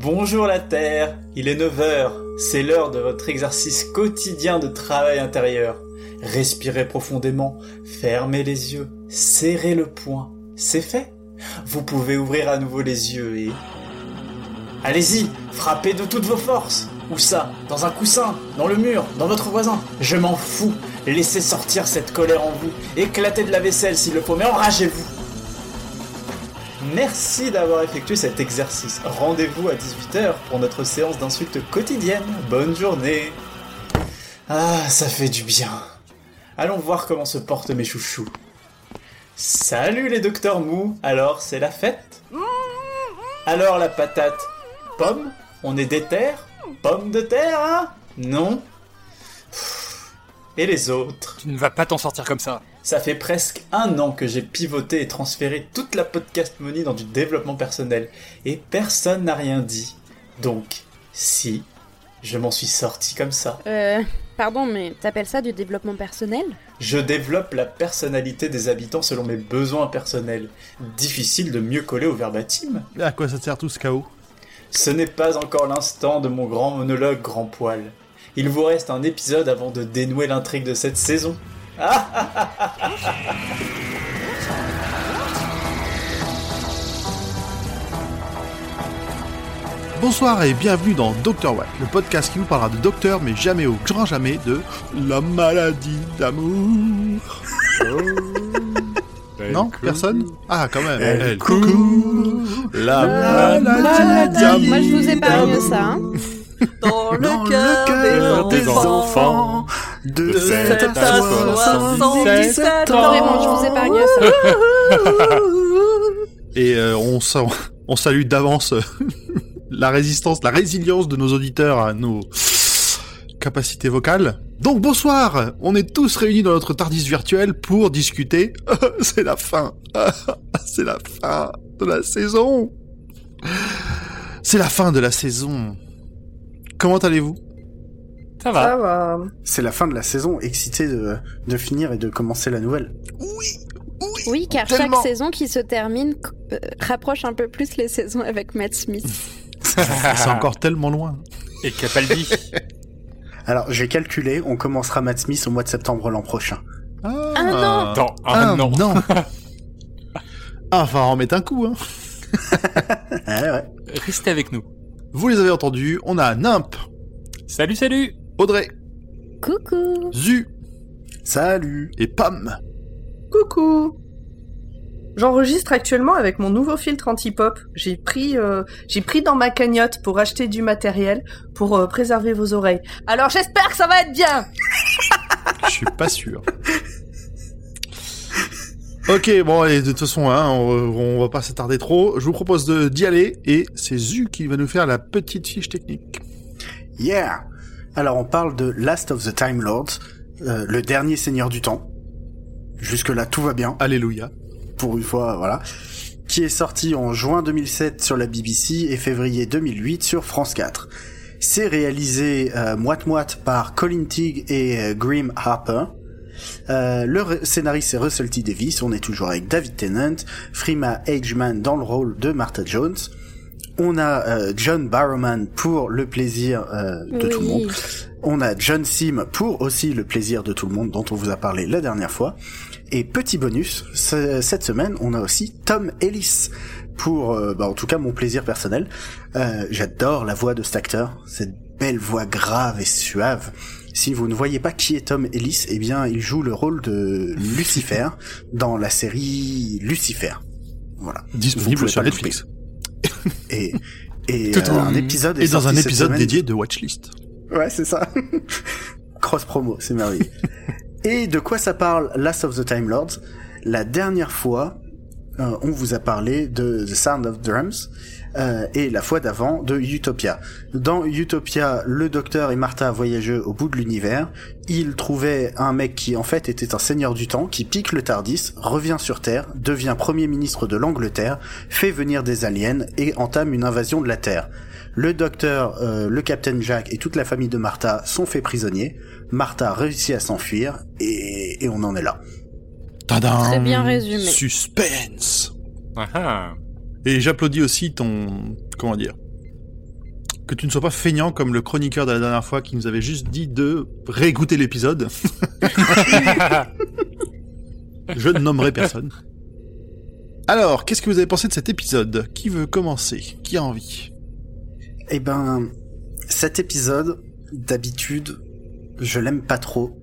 Bonjour la Terre, il est 9h, c'est l'heure de votre exercice quotidien de travail intérieur. Respirez profondément, fermez les yeux, serrez le poing. C'est fait Vous pouvez ouvrir à nouveau les yeux et... Allez-y, frappez de toutes vos forces Où ça Dans un coussin Dans le mur Dans votre voisin Je m'en fous Laissez sortir cette colère en vous. Éclatez de la vaisselle s'il le faut, mais enragez-vous Merci d'avoir effectué cet exercice. Rendez-vous à 18h pour notre séance d'insultes quotidienne. Bonne journée Ah, ça fait du bien. Allons voir comment se portent mes chouchous. Salut les docteurs mous, alors c'est la fête? Alors la patate Pomme? On est des terres? Pomme de terre, hein? Non? Et les autres? Tu ne vas pas t'en sortir comme ça. Ça fait presque un an que j'ai pivoté et transféré toute la podcast money dans du développement personnel, et personne n'a rien dit. Donc, si, je m'en suis sorti comme ça. Euh, pardon, mais t'appelles ça du développement personnel? Je développe la personnalité des habitants selon mes besoins personnels. Difficile de mieux coller au verbatim. À quoi ça sert tout ce chaos? Ce n'est pas encore l'instant de mon grand monologue grand poil. Il vous reste un épisode avant de dénouer l'intrigue de cette saison. Bonsoir et bienvenue dans Docteur Watt, le podcast qui vous parlera de docteur, mais jamais au grand jamais de la maladie d'amour. non Personne? Ah, quand même. Elle coucou, la, maladie d'amour. Moi, je vous épargne ça. Hein. Dans le Dans le cœur des enfants de de 7 à 77 ans. Vraiment, je vous épargne ça. Et euh, on, sa- on salue d'avance euh, la résistance, la résilience de nos auditeurs à nos capacités vocales. Donc bonsoir, on est tous réunis dans notre Tardis virtuel pour discuter. C'est la fin. C'est la fin de la saison. C'est la fin de la saison. Comment allez-vous? Ça va. Ça va. C'est la fin de la saison, excité de, de finir et de commencer la nouvelle. Oui, car Tellement. chaque saison qui se termine euh, rapproche un peu plus les saisons avec Matt Smith. C'est encore tellement loin. Et Capaldi. Alors, j'ai calculé, on commencera Matt Smith au mois de septembre l'an prochain. Ah non. Dans Ah, un an. non. Ah, enfin, en mettre un coup, hein. Ouais, ouais. Restez avec nous. Vous les avez entendus, on a Nimp, Salut, salut Audrey, Coucou. Zu Salut et Pam. Coucou. J'enregistre actuellement avec mon nouveau filtre anti-pop. J'ai pris, euh, j'ai pris dans ma cagnotte pour acheter du matériel pour euh, préserver vos oreilles. Alors j'espère que ça va être bien. Je suis pas sûr. Ok, bon, allez, de toute façon, hein, on, on va pas s'attarder trop. Je vous propose de- d'y aller, et c'est Zu qui va nous faire la petite fiche technique. Yeah Alors, on parle de Last of the Time Lords, euh, le dernier seigneur du temps. Jusque-là, tout va bien. Alléluia. pour une fois, voilà, qui est sorti en juin 2007 sur la BBC et février 2008 sur France 4. C'est réalisé euh, moite-moite par Colin Teague et euh, Grim Harper. Euh, le scénariste c'est Russell T Davis, on est toujours avec David Tennant, Frima Ageman dans le rôle de Martha Jones. On a euh, John Barrowman pour le plaisir euh, de tout le monde. On a John Sim pour aussi le plaisir de tout le monde dont on vous a parlé la dernière fois. Et petit bonus, ce- cette semaine, on a aussi Tom Ellis pour, euh, bah, en tout cas, mon plaisir personnel. Euh, J'adore la voix de cet acteur, cette belle voix grave et suave. Si vous ne voyez pas qui est Tom Ellis, eh bien, il joue le rôle de Lucifer dans la série Lucifer. Voilà. Disponible sur Netflix. Et, et Tout euh, un épisode Et dans un épisode semaine. dédié de Watchlist. Ouais, c'est ça. Cross promo, c'est merveilleux. Et de quoi ça parle Last of the Time Lords? La dernière fois, euh, on vous a parlé de The Sound of Drums euh, et la fois d'avant de Utopia. Dans Utopia, le docteur et Martha voyageaient au bout de l'univers. Ils trouvaient un mec qui en fait était un seigneur du temps, qui pique le Tardis, revient sur Terre, devient premier ministre de l'Angleterre, fait venir des aliens et entame une invasion de la Terre. Le docteur, euh, le capitaine Jack et toute la famille de Martha sont faits prisonniers. Martha réussit à s'enfuir et, et on en est là. Tadam Très bien résumé. Suspense Ah ah. Et j'applaudis aussi ton... comment dire Que tu ne sois pas feignant comme le chroniqueur de la dernière fois qui nous avait juste dit de réécouter l'épisode. Je ne nommerai personne. Alors, qu'est-ce que vous avez pensé de cet épisode? Qui veut commencer? Qui a envie? Eh ben, cet épisode, d'habitude, je l'aime pas trop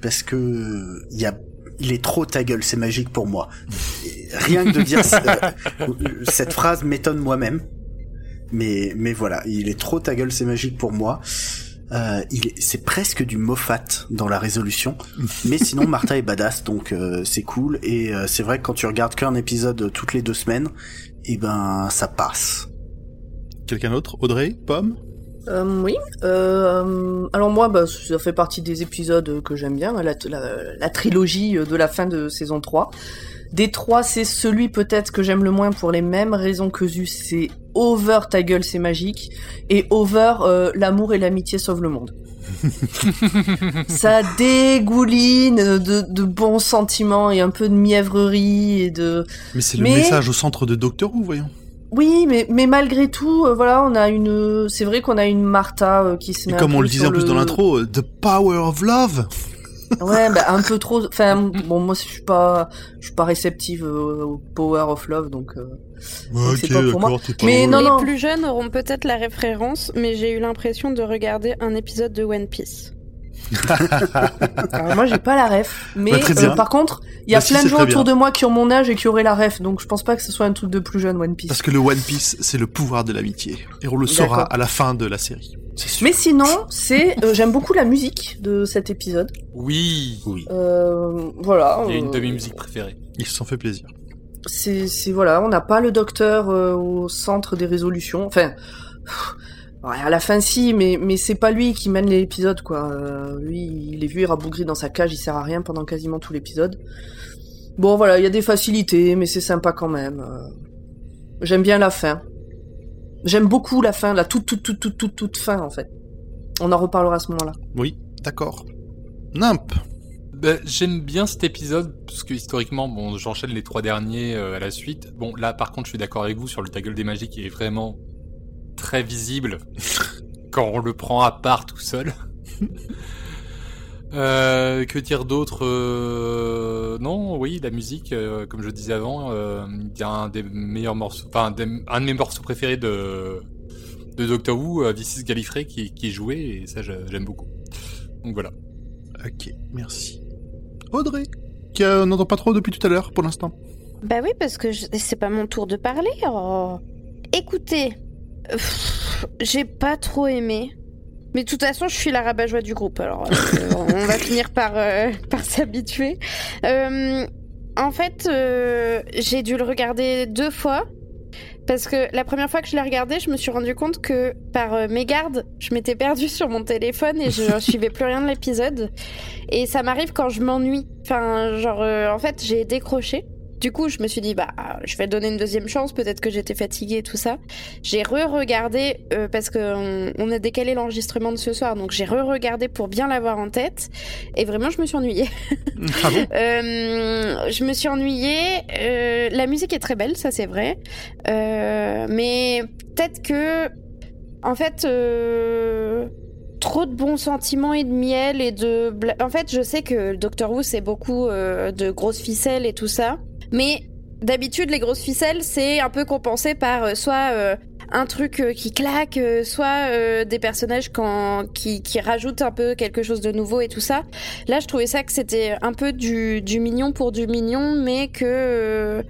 parce que il y a il est trop ta gueule, c'est magique pour moi. Rien que de dire euh, cette phrase m'étonne moi-même. Mais mais voilà, il est trop ta gueule, c'est magique pour moi. Euh, c'est presque du Moffat dans la résolution, mais sinon Martha est badass donc euh, c'est cool et euh, c'est vrai que quand tu regardes qu'un épisode toutes les deux semaines, et ben ça passe. Quelqu'un d'autre? Audrey? Pomme? Euh, oui. Euh, alors moi, bah, ça fait partie des épisodes que j'aime bien, la, la- la trilogie de la fin de saison 3. Des trois, c'est celui peut-être que j'aime le moins pour les mêmes raisons que Zeus. C'est Over ta gueule, c'est magique. Et Over, euh, l'amour et l'amitié sauvent le monde. ça dégouline de, de bons sentiments et un peu de mièvrerie et de... Mais c'est le Mais- message au centre de Doctor Who, voyons. Oui, mais, mais malgré tout, euh, voilà, on a une... C'est vrai qu'on a une Martha euh, qui se Et met un comme on peu le disait en plus le- dans l'intro, euh, The Power of Love Ouais, bah un peu trop. Enfin, bon, moi, je suis pas, je suis pas réceptive euh, au Power of Love, donc. euh, Ok, c'est pas pour moi. pas Mais drôle. non, les non. plus jeunes auront peut-être la référence, mais j'ai eu l'impression de regarder un épisode de One Piece. Alors moi, j'ai pas la ref, mais Bah, euh, par contre, il y a Bah, si, plein de gens autour bien. de moi qui ont mon âge et qui auraient la ref, donc je pense pas que ce soit un truc de plus jeune One Piece. Parce que le One Piece, c'est le pouvoir de l'amitié. Et on le saura à la fin de la série. Mais sinon, c'est, euh, j'aime beaucoup la musique de cet épisode. Oui. Oui. Euh, voilà. Il y a une de mes musiques préférées. Ils se sont fait plaisir. c'est c'est voilà on n'a pas le docteur euh, au centre des résolutions enfin pff, ouais, à la fin si mais mais c'est pas lui qui mène l'épisode quoi. Euh, lui il est vu il rabougri dans sa cage il sert à rien pendant quasiment tout l'épisode. Bon voilà il y a des facilités mais c'est sympa quand même. Euh, j'aime bien la fin. J'aime beaucoup la fin la toute toute toute toute toute toute fin en fait. On en reparlera à ce moment-là. Oui, d'accord. Nimp. Bah, J'aime bien cet épisode parce que historiquement, bon, j'enchaîne les trois derniers euh, à la suite. Bon, là, par contre, je suis d'accord avec vous sur le Ta gueule des magies qui est vraiment très visible quand on le prend à part tout seul. Euh, que dire d'autre Euh, Non, oui, la musique, euh, comme je disais avant, euh, il y a un des meilleurs morceaux, enfin, des- un de mes morceaux préférés de de Doctor Who, euh, This is Gallifrey, qui, qui est joué et ça, j'aime beaucoup. Donc voilà. Ok, merci. Audrey Qui euh, n'entend pas trop depuis tout à l'heure, pour l'instant. Bah oui, parce que je- c'est pas mon tour de parler. oh. Écoutez, j'ai pas trop aimé. Mais de toute façon, je suis la rabat-joie du groupe, alors euh, on va finir par, euh, par s'habituer. Euh, en fait, j'ai dû le regarder deux fois. Parce que la première fois que je l'ai regardé, je me suis rendu compte que par mégarde, je m'étais perdue sur mon téléphone et je suivais plus rien de l'épisode. Et ça m'arrive quand je m'ennuie. Enfin, genre, en fait, j'ai décroché. Du coup, je me suis dit, bah, je vais donner une deuxième chance. Peut-être que j'étais fatiguée et tout ça. J'ai re-regardé euh, parce que on, a décalé l'enregistrement de ce soir, donc j'ai re-regardé pour bien l'avoir en tête. Et vraiment, je me suis ennuyée. Ah bon? Euh, je me suis ennuyée. Euh, la musique est très belle, ça c'est vrai. Mais peut-être que, en fait, trop de bons sentiments et de miel et de. En fait, je sais que Doctor Who c'est beaucoup euh, de grosses ficelles et tout ça, mais d'habitude les grosses ficelles c'est un peu compensé par euh, soit euh, un truc euh, qui claque, euh, soit des personnages quand, qui, qui rajoutent un peu quelque chose de nouveau et tout ça. Là, je trouvais ça que c'était un peu du, du mignon pour du mignon, mais que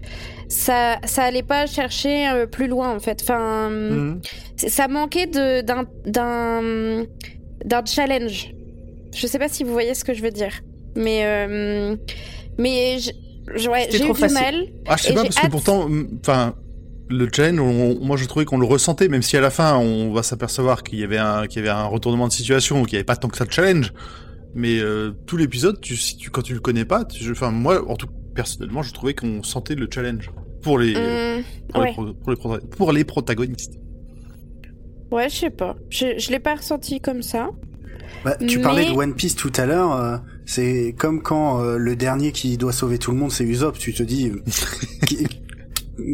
ça, ça allait pas chercher plus loin en fait. Enfin, Mhm. ça manquait d'un challenge. Je sais pas si vous voyez ce que je veux dire, mais mais ouais, j'ai eu trop du facile. mal. Ah, je sais Et pas, parce que pourtant, enfin, le challenge, on- moi je trouvais qu'on le ressentait, même si à la fin on va s'apercevoir qu'il y avait un, qu'il y avait un retournement de situation, ou qu'il n'y avait pas tant que ça de challenge. Mais euh, tout l'épisode, tu, si tu, quand tu le connais pas, tu- je- enfin moi, en tout personnellement, je trouvais qu'on sentait le challenge pour les, Hum, pour, ouais. les pro- pour les prota- pour les protagonistes. ouais, je sais pas. Je, je l'ai pas ressenti comme ça. Bah, tu Mais- parlais de One Piece tout à l'heure. C'est comme quand euh, le dernier qui doit sauver tout le monde, c'est Usopp. Tu te dis, qui-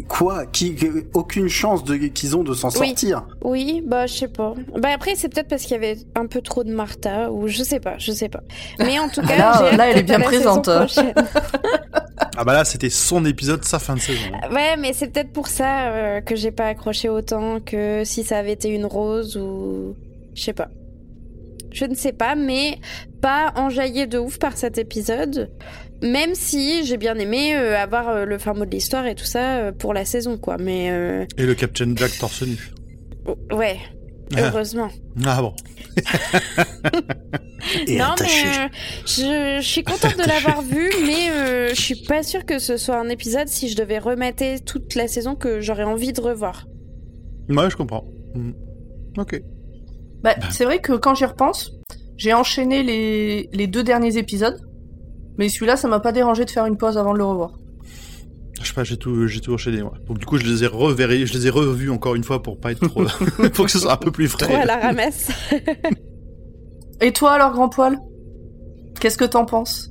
Quoi? Qui, Aucune chance de qu'ils ont de s'en Oui. sortir. Oui, bah je sais pas. Bah après c'est peut-être parce qu'il y avait un peu trop de Martha ou je sais pas, je sais pas. Mais en tout cas, Là, là, elle est bien présente. Ah bah là, c'était son épisode, sa fin de saison. Ouais, mais c'est peut-être pour ça euh, que j'ai pas accroché autant que si ça avait été une rose ou je sais pas. Je ne sais pas, mais pas enjaillé de ouf par cet épisode. Même si j'ai bien aimé euh, avoir euh, le fin mot de l'histoire et tout ça euh, pour la saison, quoi. Mais euh, Et le Captain Jack torse nu. ouais, Ah. heureusement. Ah bon. Et non, attaché. mais euh, je, je suis contente de l'avoir vu, mais euh, je suis pas sûre que ce soit un épisode si je devais remater toute la saison que j'aurais envie de revoir. Ouais, je comprends. Mhm. Ok. Bah, c'est vrai que quand j'y repense, j'ai enchaîné les, les deux derniers épisodes, mais celui-là, ça m'a pas dérangé de faire une pause avant de le revoir. Je sais pas, j'ai tout, j'ai tout enchaîné. Donc du coup, je les ai je les ai revus encore une fois pour pas être trop, pour que ce soit un peu plus frais. Trop à la ramasse. Et toi alors, grand poil? Qu'est-ce que t'en penses?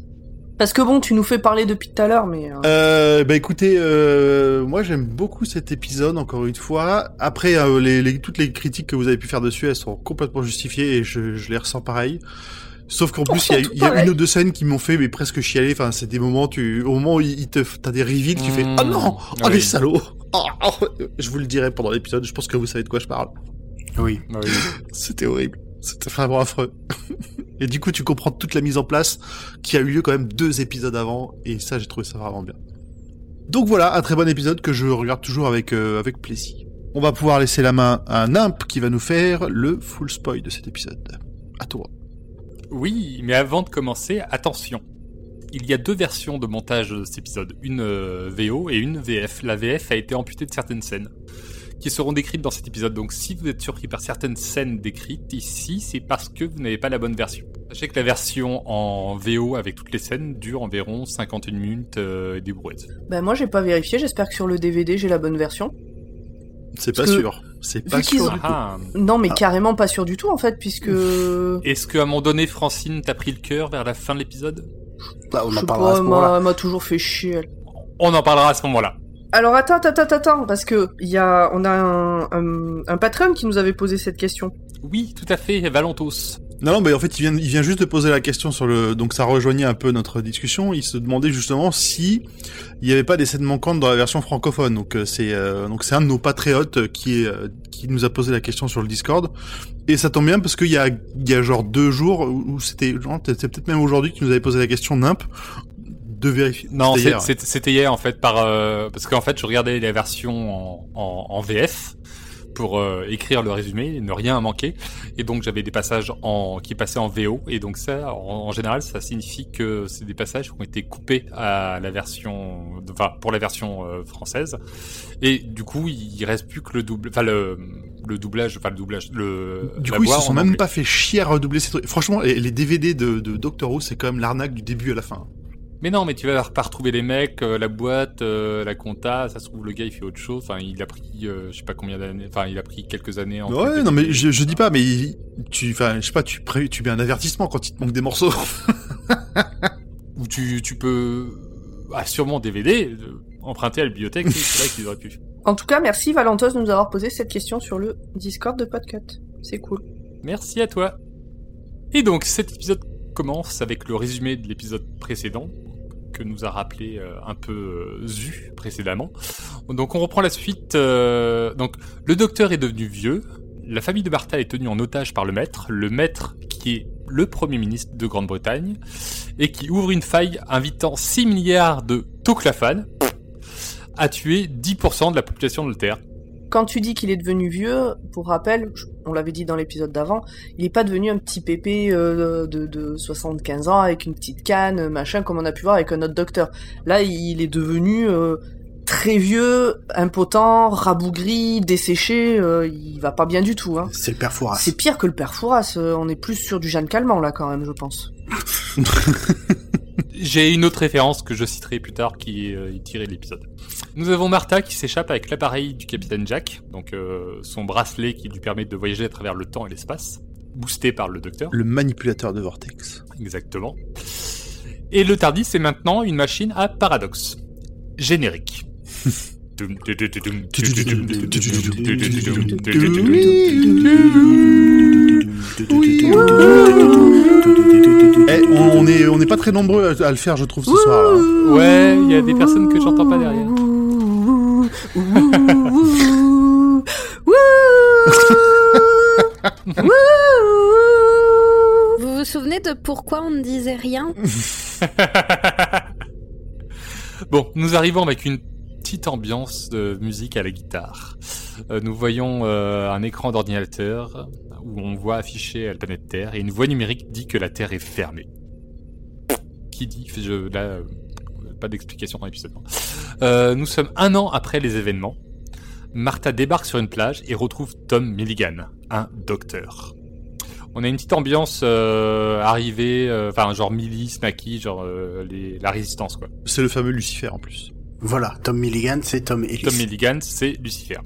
Parce que bon, tu nous fais parler depuis tout à l'heure, mais... euh, Euh, bah écoutez, euh, moi j'aime beaucoup cet épisode encore une fois. Après, euh, les, les- toutes les critiques que vous avez pu faire dessus, elles sont complètement justifiées et je, je les ressens pareil. Sauf qu'en plus, il y a, y une ou deux scènes qui m'ont fait mais presque chialer. Enfin, c'est des moments, tu, au moment où il te, t'as des reveals, tu fais Mmh. oh non, oh Oui. les salauds. Oh, oh. Je vous le dirai pendant l'épisode. Je pense que vous savez de quoi je parle. Oui. Oui. C'était horrible. C'était vraiment affreux. Et du coup, tu comprends toute la mise en place qui a eu lieu quand même deux épisodes avant, et ça, j'ai trouvé ça vraiment bien. Donc voilà, un très bon épisode que je regarde toujours avec, euh, avec plaisir. On va pouvoir laisser la main à un imp qui va nous faire le full spoil de cet épisode. À toi. Oui, mais avant de commencer, attention. Il y a deux versions de montage de cet épisode, une euh, VO et une VF. La VF a été amputée de certaines scènes qui seront décrites dans cet épisode. Donc si vous êtes surpris par certaines scènes décrites ici, c'est parce que vous n'avez pas la bonne version. Sachez que la version en VO avec toutes les scènes dure environ 51 minutes euh, et des brouettes. Bah moi, j'ai pas vérifié, j'espère que sur le DVD, j'ai la bonne version. C'est pas que, sûr. C'est pas sûr ont- du tout. Ah. Non, mais Ah. carrément pas sûr du tout, en fait, puisque... Est-ce qu'à un moment donné, Francine t'a pris le cœur vers la fin de l'épisode? Bah, on Je en parlera à ce moment-là. m'a elle m'a toujours fait chier, elle. On en parlera à ce moment-là. Alors attends, attends, attends, attends, parce que il y a, on a un, un, un patron qui nous avait posé cette question. Oui, tout à fait, Valentos. Non, non, mais en fait, il vient, il vient juste de poser la question sur le, donc ça rejoignait un peu notre discussion. Il se demandait justement si il n'y avait pas des scènes manquantes dans la version francophone. Donc euh, c'est, euh, donc c'est un de nos patriotes euh, qui est, qui nous a posé la question sur le Discord. Et ça tombe bien parce qu'il y a, il y a genre deux jours où c'était, genre, c'est peut-être même aujourd'hui qui nous avait posé la question Nimp de vérifier. Non, C'était hier. en fait par euh, parce qu'en fait je regardais la version en, en, en VF pour euh, écrire le résumé ne rien manquer et donc j'avais des passages en qui passaient en VO et donc ça en, en général ça signifie que c'est des passages qui ont été coupés à la version enfin pour la version euh, française et du coup il reste plus que le double enfin le le doublage enfin le doublage le Du coup, ils se sont même anglais. pas fait chier à redoubler ces trucs. Franchement, les, les DVD de, de Doctor Who, c'est quand même l'arnaque du début à la fin. Mais non, mais tu vas pas retrouver les mecs, euh, la boîte, euh, la compta, ça se trouve le gars il fait autre chose. Enfin, il a pris, euh, je sais pas combien d'années, enfin il a pris quelques années. En Ouais, non, mais je, je dis pas, mais il- tu, enfin, je sais pas, tu, pré- tu mets un avertissement quand il te manque des morceaux. Ou tu, tu peux, ah, sûrement DVD, euh, emprunter à la bibliothèque, c'est là qu'ils auraient pu. En tout cas, merci Valentos de nous avoir posé cette question sur le Discord de Podcut. C'est cool. Merci à toi. Et donc cet épisode commence avec le résumé de l'épisode précédent que nous a rappelé euh, un peu euh, Zu précédemment. Donc on reprend la suite. euh, donc le docteur est devenu vieux. La famille de Martha est tenue en otage par le maître. Le maître qui est le premier ministre de Grande-Bretagne et qui ouvre une faille invitant 6 milliards de Toclafan à tuer 10% de la population de la Terre. Quand tu dis qu'il est devenu vieux, pour rappel, on l'avait dit dans l'épisode d'avant, il est pas devenu un petit pépé euh, de, de 75 ans avec une petite canne, machin, comme on a pu voir avec un autre docteur. Là, il est devenu euh, très vieux, impotent, rabougri, desséché, euh, il va pas bien du tout. Hein. C'est le père Fouras. C'est pire que le père Fouras, euh, on est plus sur du Jeanne Calment là quand même, je pense. J'ai une autre référence que je citerai plus tard qui est euh, tirée de l'épisode. Nous avons Martha qui s'échappe avec l'appareil du capitaine Jack, donc euh, son bracelet qui lui permet de voyager à travers le temps et l'espace, boosté par le docteur. Le manipulateur de Vortex. Exactement. Et le Tardis, c'est maintenant une machine à paradoxe. Générique. Eh, on, on est, on n'est pas très nombreux à, à le faire, je trouve, ce soir. Là. Ouais, il y a des personnes que j'entends pas derrière. Vous vous souvenez de pourquoi on ne disait rien? Bon, nous arrivons avec une petite ambiance de musique à la guitare. Euh, nous voyons euh, un écran d'ordinateur où on voit afficher la planète Terre et une voix numérique dit que la Terre est fermée. Qui dit je, Là, euh, pas d'explication dans l'épisode. Nous sommes un an après les événements. Martha débarque sur une plage et retrouve Tom Milligan, un docteur. On a une petite ambiance arrivée, enfin genre milice, maquis, genre la résistance quoi. C'est le fameux Lucifer en plus. Voilà, Tom Milligan, c'est Tom Ellis. Tom Milligan, c'est Lucifer.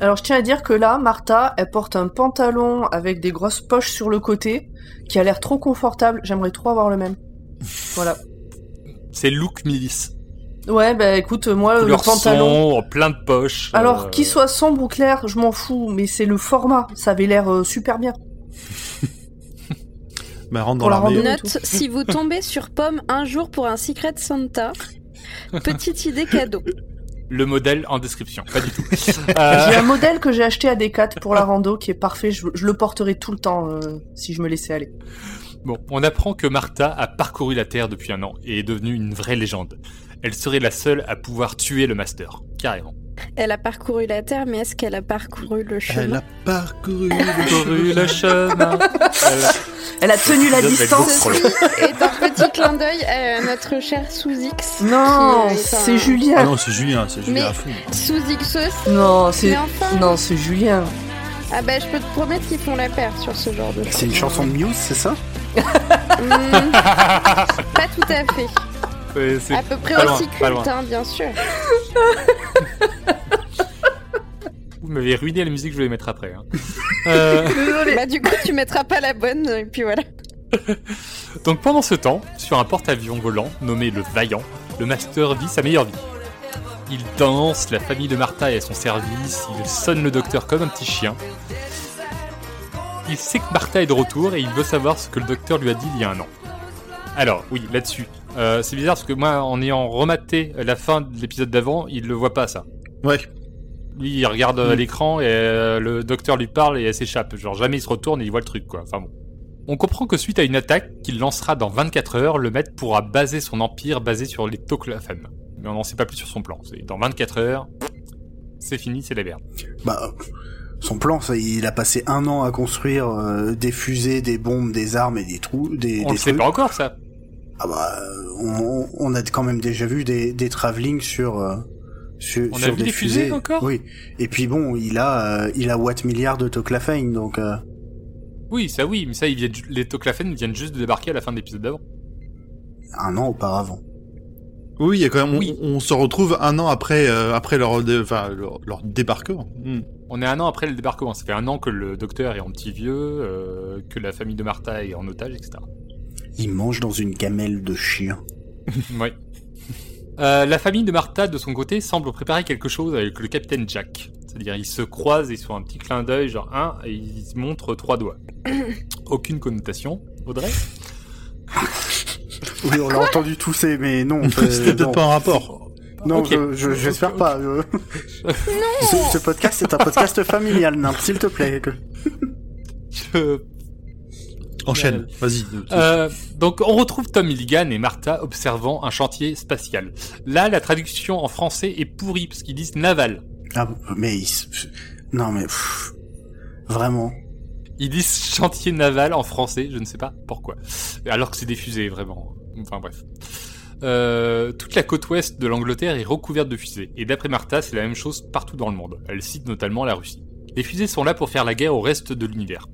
Alors je tiens à dire que là, Martha, elle porte un pantalon avec des grosses poches sur le côté, qui a l'air trop confortable. J'aimerais trop avoir le même. Voilà. C'est look milice. Ouais, bah écoute, moi, le pantalon... sombre, plein de poches. Alors, euh, qu'il soit sombre ou clair, je m'en fous, mais c'est le format. Ça avait l'air euh, super bien. Bah, rentre dans la. Note, si vous tombez sur Pomme un jour pour un Secret Santa, petite idée cadeau. Le modèle en description, pas du tout. Euh, J'ai un modèle que j'ai acheté à Decat pour la rando qui est parfait. Je, je le porterai tout le temps euh, si je me laissais aller. Bon, on apprend que Martha a parcouru la Terre depuis un an et est devenue une vraie légende. Elle serait la seule à pouvoir tuer le Master, carrément. Elle a parcouru la Terre, mais est-ce qu'elle a parcouru le Elle chemin a parcouru le Parcouru le chemin. Elle a- Elle a tenu la distance. Et un petit clin d'œil à notre cher Sous-X. Non, qui est un- c'est Ah Julien. non, c'est Julien, c'est Julien Mais- à fond. Sous-X aussi. Non, c'est enfin non, c'est Julien. Ah bah je peux te promettre qu'ils font la paire sur ce genre de C'est une chanson de Muse, c'est ça? Hmm, Pas tout à fait. C'est À peu près pas loin, aussi pas culte, loin. hein, bien sûr. Vous m'avez ruiné la musique que je voulais mettre après. hein. Euh. Bah du coup tu mettras pas la bonne, et puis voilà. donc pendant ce temps, sur un porte-avions volant nommé le Vaillant, le Master vit sa meilleure vie. Il danse, la famille de Martha est à son service, il sonne le docteur comme un petit chien. Il sait que Martha est de retour et il veut savoir ce que le docteur lui a dit il y a un an. Alors, oui, là-dessus. Euh, c'est bizarre parce que moi, en ayant rematé la fin de l'épisode d'avant, il le voit pas ça. Ouais. Lui, il regarde euh, Mm. l'écran et euh, le docteur lui parle et elle s'échappe. Genre, jamais il se retourne et il voit le truc, quoi. Enfin bon. On comprend que suite à une attaque qu'il lancera dans 24 heures, le maître pourra baser son empire basé sur les Toclafan. Mais on n'en sait pas plus sur son plan. C'est dans 24 heures, c'est fini, c'est la merde. Bah, son plan, ça, il a passé un an à construire euh, des fusées, des bombes, des armes et des trous, des, On des le sait pas encore, ça. Ah bah, on, on a quand même déjà vu des, des travelling sur euh, sur, On a vu des fusées encore? Oui. Et puis bon, il a euh, il a Watt milliard de Toclafane, donc euh, Oui, ça oui, mais ça, ils viennent, ju- les Toclafan viennent juste de débarquer à la fin de l'épisode d'avant. un an auparavant. Oui, il y a quand même. Oui. On, on se retrouve un an après, euh, après leur, dé- enfin, leur, leur débarquement. Hmm. On est un an après le débarquement. Ça fait un an que le docteur est en petit vieux, euh, que la famille de Martha est en otage, etc. Il mange dans une gamelle de chien. Oui. Euh, la famille de Martha, de son côté, semble préparer quelque chose avec le capitaine Jack. C'est-à-dire, ils se croisent, ils font un petit clin d'œil, genre un, et ils se montrent trois doigts. Aucune connotation, Audrey? Oui, on l'a entendu tousser, mais non. euh, C'était peut-être non. pas un rapport. Non, je- je- j'espère pas. euh. ce, ce podcast est un podcast familial, Nimp, s'il te plaît. Je- Enchaîne, vas-y. Euh, donc, on retrouve Tom Milligan et Martha observant un chantier spatial. Là, la traduction en français est pourrie, parce qu'ils disent naval. Ah, mais non, mais pff, vraiment. Ils disent chantier naval en français, je ne sais pas pourquoi. Alors que c'est des fusées, vraiment. Enfin bref. Euh, toute la côte ouest de l'Angleterre est recouverte de fusées. Et d'après Martha, c'est la même chose partout dans le monde. Elle cite notamment la Russie. Les fusées sont là pour faire la guerre au reste de l'univers.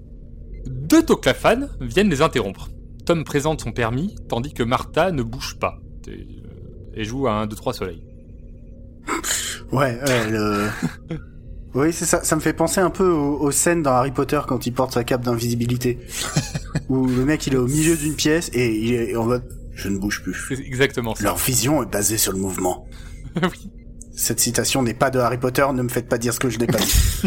Deux Toclafan viennent les interrompre. Tom présente son permis, tandis que Martha ne bouge pas. Et, euh, et joue à un 2, 3 soleil. Ouais, ouais, le... Oui, c'est ça. Ça me fait penser un peu aux, aux scènes dans Harry Potter quand il porte sa cape d'invisibilité. où le mec, il est au milieu d'une pièce et il est en mode, je ne bouge plus. C'est exactement ça. Leur vision est basée sur le mouvement. oui, Cette citation n'est pas de Harry Potter, ne me faites pas dire ce que je n'ai pas dit.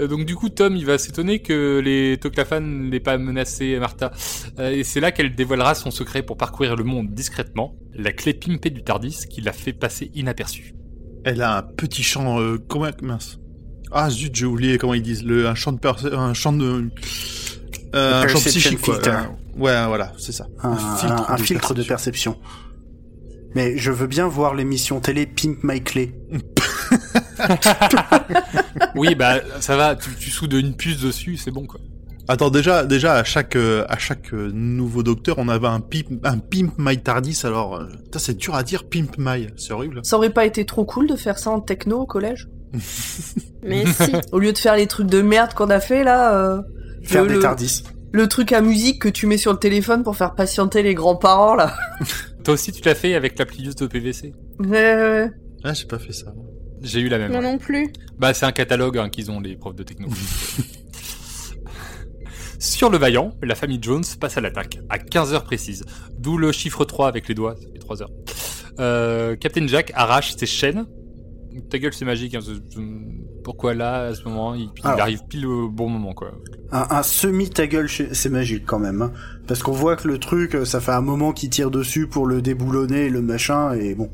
Euh, Donc du coup, Tom, il va s'étonner que les Toclafan n'aient pas menacé Martha. Euh, et c'est là qu'elle dévoilera son secret pour parcourir le monde discrètement, la clé pimpée du Tardis qui l'a fait passer inaperçue. Elle a un petit chant, euh, comment, mince. Ah zut, j'ai oublié comment ils disent, le, un chant de perce- un chant de, euh, un perception psychique, quoi. ouais, voilà, c'est ça. Un, un- un filtre de perception. Mais je veux bien voir l'émission télé Pimp My Clay. Oui, bah ça va, tu, tu soudes une puce dessus, c'est bon quoi. Attends, déjà, déjà à chaque, euh, à chaque euh, nouveau docteur, on avait un pimp, un pimp my tardis. Alors, euh, c'est dur à dire, pimp my, c'est horrible. Ça aurait pas été trop cool de faire ça en techno au collège? Mais si. Au lieu de faire les trucs de merde qu'on a fait là, euh, Faire le, des tardis. le truc à musique que tu mets sur le téléphone pour faire patienter les grands-parents là. Toi aussi, tu l'as fait avec la plieuse de PVC. Ouais, ouais, ouais. Ah, j'ai pas fait ça. J'ai eu la même. Moi ouais. non plus. Bah, c'est un catalogue hein, qu'ils ont, les profs de techno. Sur le Vaillant, la famille Jones passe à l'attaque, à 15 heures précises. D'où le chiffre 3 avec les doigts, ça fait 3 heures. Euh, Captain Jack arrache ses chaînes. Ta gueule, c'est magique. hein, Pourquoi là, à ce moment, il, il Alors. arrive pile au bon moment, quoi. Un, un semi ta gueule, c'est magique quand même. hein. Parce qu'on voit que le truc, euh, ça fait un moment qu'il tire dessus pour le déboulonner, le machin, et bon.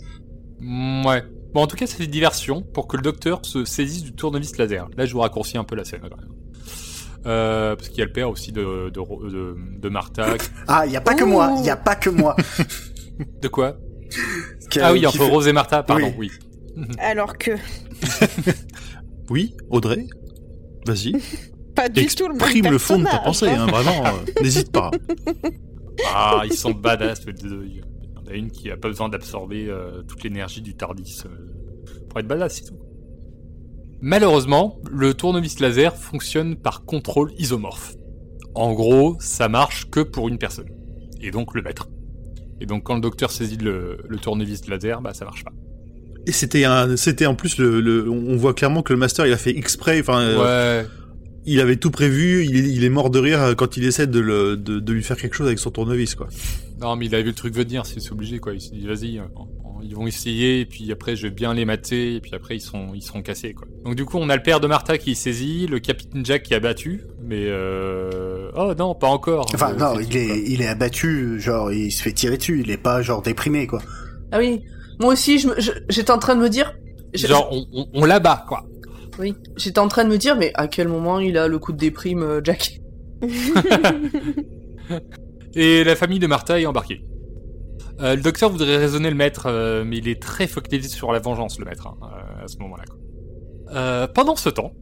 Ouais. Bon, en tout cas, c'est une diversion pour que le docteur se saisisse du tournevis laser. Là, je vous raccourcis un peu la scène, quand même. Euh, parce qu'il y a le père aussi de, de, Ro- de, de Martha. Ah, il y a pas que moi, il y a pas que moi. De quoi Ah oui, entre fait- Rose et Martha, pardon, oui. Alors que Oui, Audrey, vas-y, pas du tout le même exprime le fond de ta pensée, hein. hein, vraiment, euh, n'hésite pas. Ah, ils sont badass, les deux. Il y en a une qui a pas besoin d'absorber euh, toute l'énergie du Tardis euh, pour être badass, c'est tout. Malheureusement, le tournevis laser fonctionne par contrôle isomorphe. En gros, ça marche que pour une personne. Et donc le maître. Et donc quand le docteur saisit le, le tournevis laser, bah ça marche pas. Et c'était un, c'était en plus le, le- on voit clairement que le master il a fait exprès, enfin, euh, Ouais. il avait tout prévu, il, est- il est mort de rire quand il essaie de, le, de, de lui faire quelque chose avec son tournevis, quoi. Non, mais il a vu le truc venir, c'est obligé, quoi. Il s'est dit, vas-y, euh, ils vont essayer, et puis après, je vais bien les mater, et puis après, ils seront, ils seront cassés, quoi. Donc, du coup, on a le père de Martha qui saisit, le capitaine Jack qui a battu, mais euh... Oh non, pas encore. Enfin, Euh, non, il tout, est, il est abattu, genre, il se fait tirer dessus, il est pas, genre, déprimé, quoi. Ah oui. Moi aussi, je me- je- j'étais en train de me dire. Genre, on, on, on l'abat, quoi. Oui. J'étais en train de me dire, mais à quel moment il a le coup de déprime, euh, Jack? Et la famille de Martha est embarquée. Euh, le docteur voudrait raisonner le maître, euh, mais il est très focalisé sur la vengeance, le maître, hein, euh, à ce moment-là. Euh, pendant ce temps,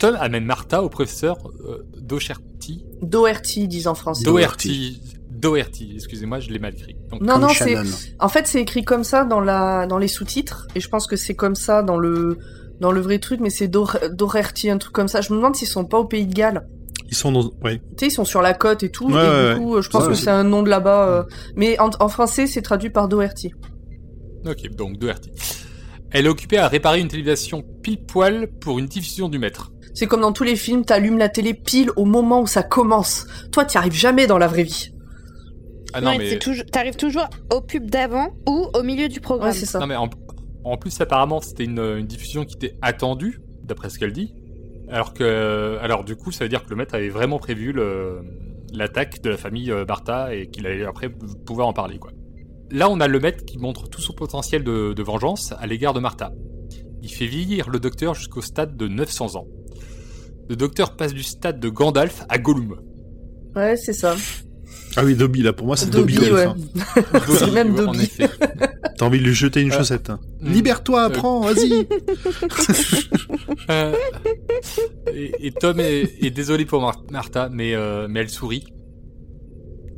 Tom amène Martha au professeur euh, Docherty. Doherty, disent en français. Doherty. Doherty, excusez-moi, je l'ai mal écrit. Donc, Non, non, c'est. En fait, c'est écrit comme ça dans la dans les sous-titres, et je pense que c'est comme ça dans le dans le vrai truc, mais c'est Doherty, un truc comme ça. Je me demande s'ils sont pas au Pays de Galles. Ils sont dans, ouais. Tu sais, ils sont sur la côte et tout, Ouais, et ouais, du coup, je pense Ouais, que c'est un nom de là-bas. euh, Mais en, en français, c'est traduit par Doherty. Ok, donc Doherty. Elle est occupée à réparer une télévision pile poil pour une diffusion du maître. C'est comme dans tous les films, t'allumes la télé pile au moment où ça commence. Toi, t'y arrives jamais dans la vraie vie. Ah non, Ouais, mais, T'arrives toujours au pub d'avant ou au milieu du programme. Ouais, c'est ça. non, mais en, en plus, apparemment, c'était une, une diffusion qui était attendue, d'après ce qu'elle dit. Alors que, alors du coup, ça veut dire que le maître avait vraiment prévu le- l'attaque de la famille euh, Bartha et qu'il allait après pouvoir en parler, quoi. Là, on a le maître qui montre tout son potentiel de, de vengeance à l'égard de Martha. Il fait vieillir le docteur jusqu'au stade de 900 ans. Le docteur passe du stade de Gandalf à Gollum. Ouais, c'est ça. Ah oui, Dobby, là, pour moi, c'est Dobby, Dobby, ouais. C'est même en Dobby. effet. T'as envie de lui jeter une Euh, chaussette. hmm. Libère-toi, Euh, apprends, vas-y. Euh, et, et Tom est, est désolé pour Mar- Martha, mais, euh, mais elle sourit.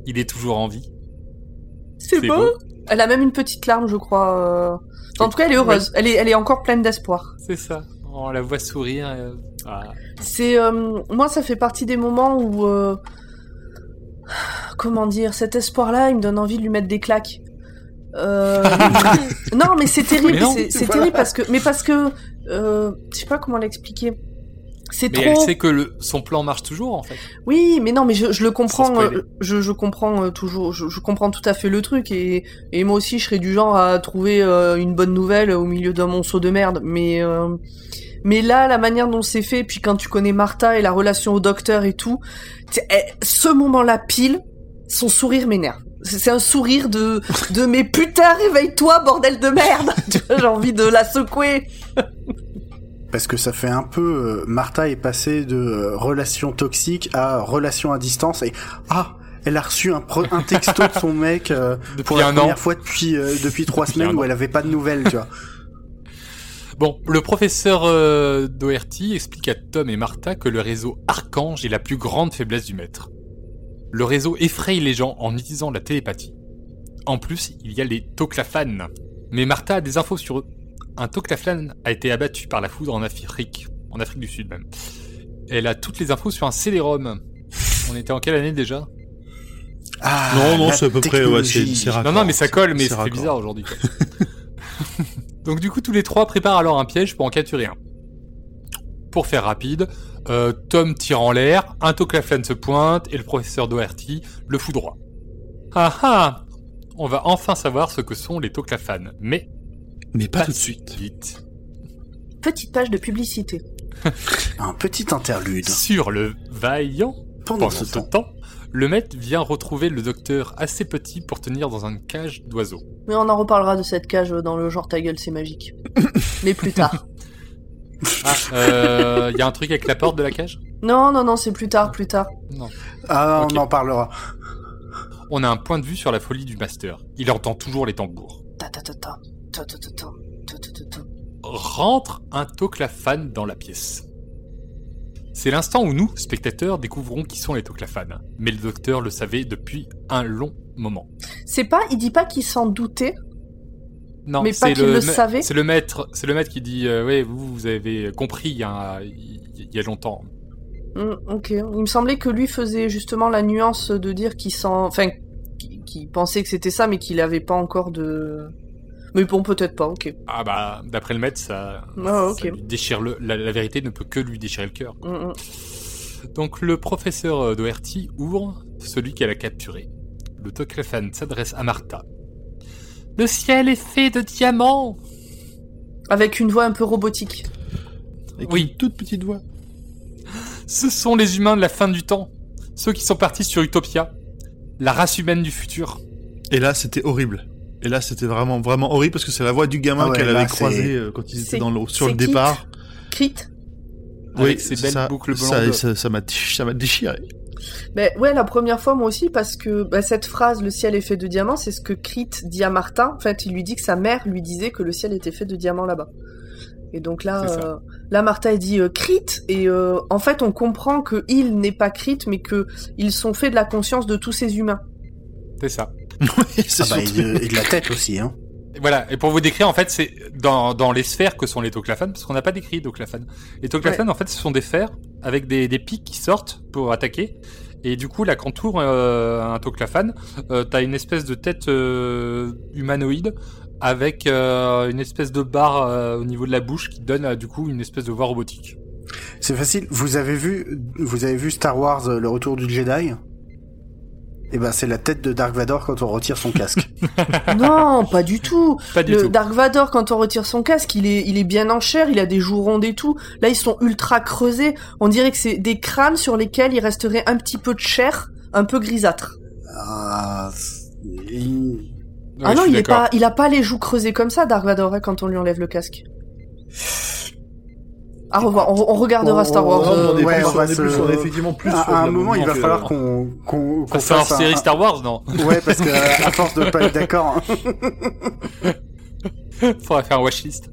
Il est toujours en vie. C'est beau. beau. Elle a même une petite larme, je crois. euh. En tout cas, elle est heureuse. Elle est, elle est encore pleine d'espoir. C'est ça. On la voit sourire. euh, ah. C'est euh, moi, ça fait partie des moments où euh, comment dire, cet espoir-là, il me donne envie de lui mettre des claques. Euh, non, mais c'est terrible. Mais c'est Voilà. terrible parce que, mais parce que, euh, je sais pas comment l'expliquer. C'est Mais trop. elle sait que le, son plan marche toujours, en fait. Oui, mais non, mais je, je le comprends. euh, je, je comprends euh, toujours. Je, je comprends tout à fait le truc et, et moi aussi, je serais du genre à trouver euh, une bonne nouvelle au milieu d'un monceau de merde. Mais euh, mais là, la manière dont c'est fait, puis quand tu connais Martha et la relation au docteur et tout, eh, ce moment-là pile, son sourire m'énerve. C'est un sourire de de mais putain réveille-toi bordel de merde. Tu vois, J'ai envie de la secouer. Parce que ça fait un peu... euh, Martha est passée de euh, relation toxique à relation à distance et... Ah elle a reçu un, pro- un texto de son mec euh, Depuis pour la un an. première fois depuis euh, depuis trois Depuis semaines où an. elle avait pas de nouvelles, tu vois. Bon, le professeur euh, Doherty explique à Tom et Martha que le réseau Archange est la plus grande faiblesse du maître. Le réseau effraie les gens en utilisant la télépathie. En plus, il y a les Toclafanes. Mais Martha a des infos sur eux. Un Toclafane a été abattu par la foudre en Afrique, en Afrique du Sud même. Elle a toutes les infos sur un CD-ROM. On était en quelle année déjà? Ah, non, non, c'est à peu près, ouais, Non, raccord. non, mais ça colle, mais C'est bizarre aujourd'hui. Donc du coup, tous les trois préparent alors un piège pour en capturer un. Pour faire rapide, euh, Tom tire en l'air, un Toclafane se pointe et le professeur Doherty le foudroie. Ah ah On va enfin savoir ce que sont les Toclafanes, mais Mais pas pas tout de suite. Vite. Petite page de publicité. Un petit interlude. Sur le vaillant, Pendant pendant ce ce temps, temps, le maître vient retrouver le docteur assez petit pour tenir dans une cage d'oiseaux. Mais on en reparlera de cette cage dans le genre ta gueule c'est magique. Mais plus tard. Ah, euh, y a un truc avec la porte de la cage? Non, non, non, c'est plus tard, plus tard. Non. ah, on en parlera. On a un point de vue sur la folie du master. Il entend toujours les tambours. Ta ta ta ta. Ta ta ta ta. Ta ta ta ta. Rentre un Toclafane dans la pièce. C'est l'instant où nous, spectateurs, découvrons qui sont les Toclafanes. Mais le docteur le savait depuis un long moment. C'est pas, il dit pas qu'il s'en doutait. Non, Mais pas c'est qu'il le ma- savait C'est le maître, c'est le maître qui dit, euh, ouais, vous, vous avez compris il y a, il y a longtemps. Hmm, ok. Il me semblait que lui faisait justement la nuance de dire qu'il s'en, enfin, qu'il pensait que c'était ça, mais qu'il avait pas encore de. Mais bon, peut-être pas. Ok. Ah bah, d'après le maître, ça, Ah, ok. ça lui déchire le, la, la vérité ne peut que lui déchirer le cœur. Hmm, hmm. Donc le professeur euh, Doherty ouvre celui qu'elle a capturé. Le Toclafane s'adresse à Martha. Le ciel est fait de diamants Avec une voix un peu robotique. Avec Oui. une toute petite voix. Ce sont les humains de la fin du temps. Ceux qui sont partis sur Utopia. La race humaine du futur. Et là, c'était horrible. Et là, c'était vraiment, vraiment horrible parce que c'est la voix du gamin Ah ouais, qu'elle avait c'est- croisé euh, quand ils C'est- étaient dans le, sur c'est le Kit départ. Crit. Ses belles ça, boucles ça, blondes. ça, ça m'a, déch- ça m'a déchiré. Ben ouais, la première fois moi aussi parce que bah, cette phrase "le ciel est fait de diamants", c'est ce que Crit dit à Martin. En fait, il lui dit que sa mère lui disait que le ciel était fait de diamants là-bas. Et donc là, euh, là Martha elle dit euh, Crit et euh, en fait on comprend que il n'est pas Crit mais que ils sont faits de la conscience de tous ces humains. C'est ça. c'est Ah bah, et, de, et de la tête aussi, hein. Voilà, et pour vous décrire, en fait, c'est dans, dans les sphères que sont les Toclafanes, parce qu'on n'a pas décrit Toclafanes. Les Toclafanes, en fait, ce sont des sphères avec des, des pics qui sortent pour attaquer. Et du coup, là, quand tu ouvres euh, un Toclafane, euh, t'as une espèce de tête euh, humanoïde avec euh, une espèce de barre euh, au niveau de la bouche qui donne, euh, du coup, une espèce de voix robotique. C'est facile. Vous avez vu, vous avez vu Star Wars, le retour du Jedi? Eh ben, c'est la tête de Dark Vador quand on retire son casque. non, pas du tout. Pas du Le tout. Dark Vador quand on retire son casque, il est il est bien en chair, il a des joues rondes et tout. Là, ils sont ultra creusés. On dirait que c'est des crânes sur lesquels il resterait un petit peu de chair, un peu grisâtre. Ah, il- Ouais, ah non, il est pas, il a pas les joues creusées comme ça, Dark Vador, hein, quand on lui enlève le casque. À revoir, on, on regardera On- Star on- Wars. on- euh, on est Ouais, plus- on va est se- plus- on est effectivement plus. à, un moment, il va falloir euh, qu'on qu'on en fasse un- série un- Star Wars, non Ouais, parce que à force de pas être d'accord. hein. Faudra faire un watchlist.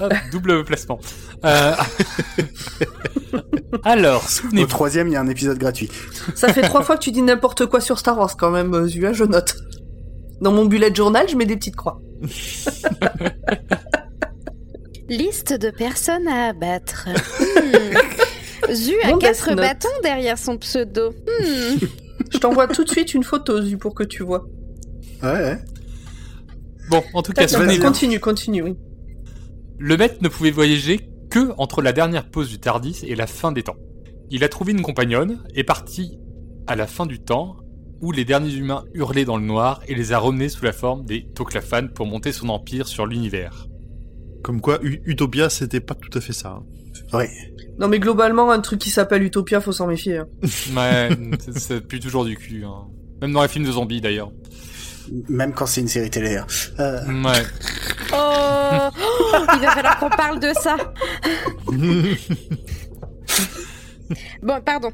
Hop, double placement. Euh... Alors, Au souvenez-vous. troisième, il y a un épisode gratuit. Ça fait trois fois que tu dis n'importe quoi sur Star Wars quand même, Zua, je note. Dans mon bullet journal, je mets des petites croix. Liste de personnes à abattre. Hmm. Zu a Bon, quatre Note. bâtons derrière son pseudo. Hmm. Je t'envoie tout de suite une photo, Zu, pour que tu vois. Ouais, ouais. Bon, en tout cas. Continue, continue, oui. Le maître ne pouvait voyager que entre la dernière pause du Tardis et la fin des temps. Il a trouvé une compagnonne, est parti à la fin du temps, où les derniers humains hurlaient dans le noir et les a ramenés sous la forme des Toclafan pour monter son empire sur l'univers. Comme quoi, U- Utopia, c'était pas tout à fait ça. hein. Ouais. Non mais globalement, un truc qui s'appelle Utopia, faut s'en méfier. hein. Ouais, ça- pue toujours du cul. hein. Même dans les films de zombies d'ailleurs. Même quand c'est une série télé. hein. Euh, Ouais. Oh, Oh, Il va falloir qu'on parle de ça. Bon, pardon.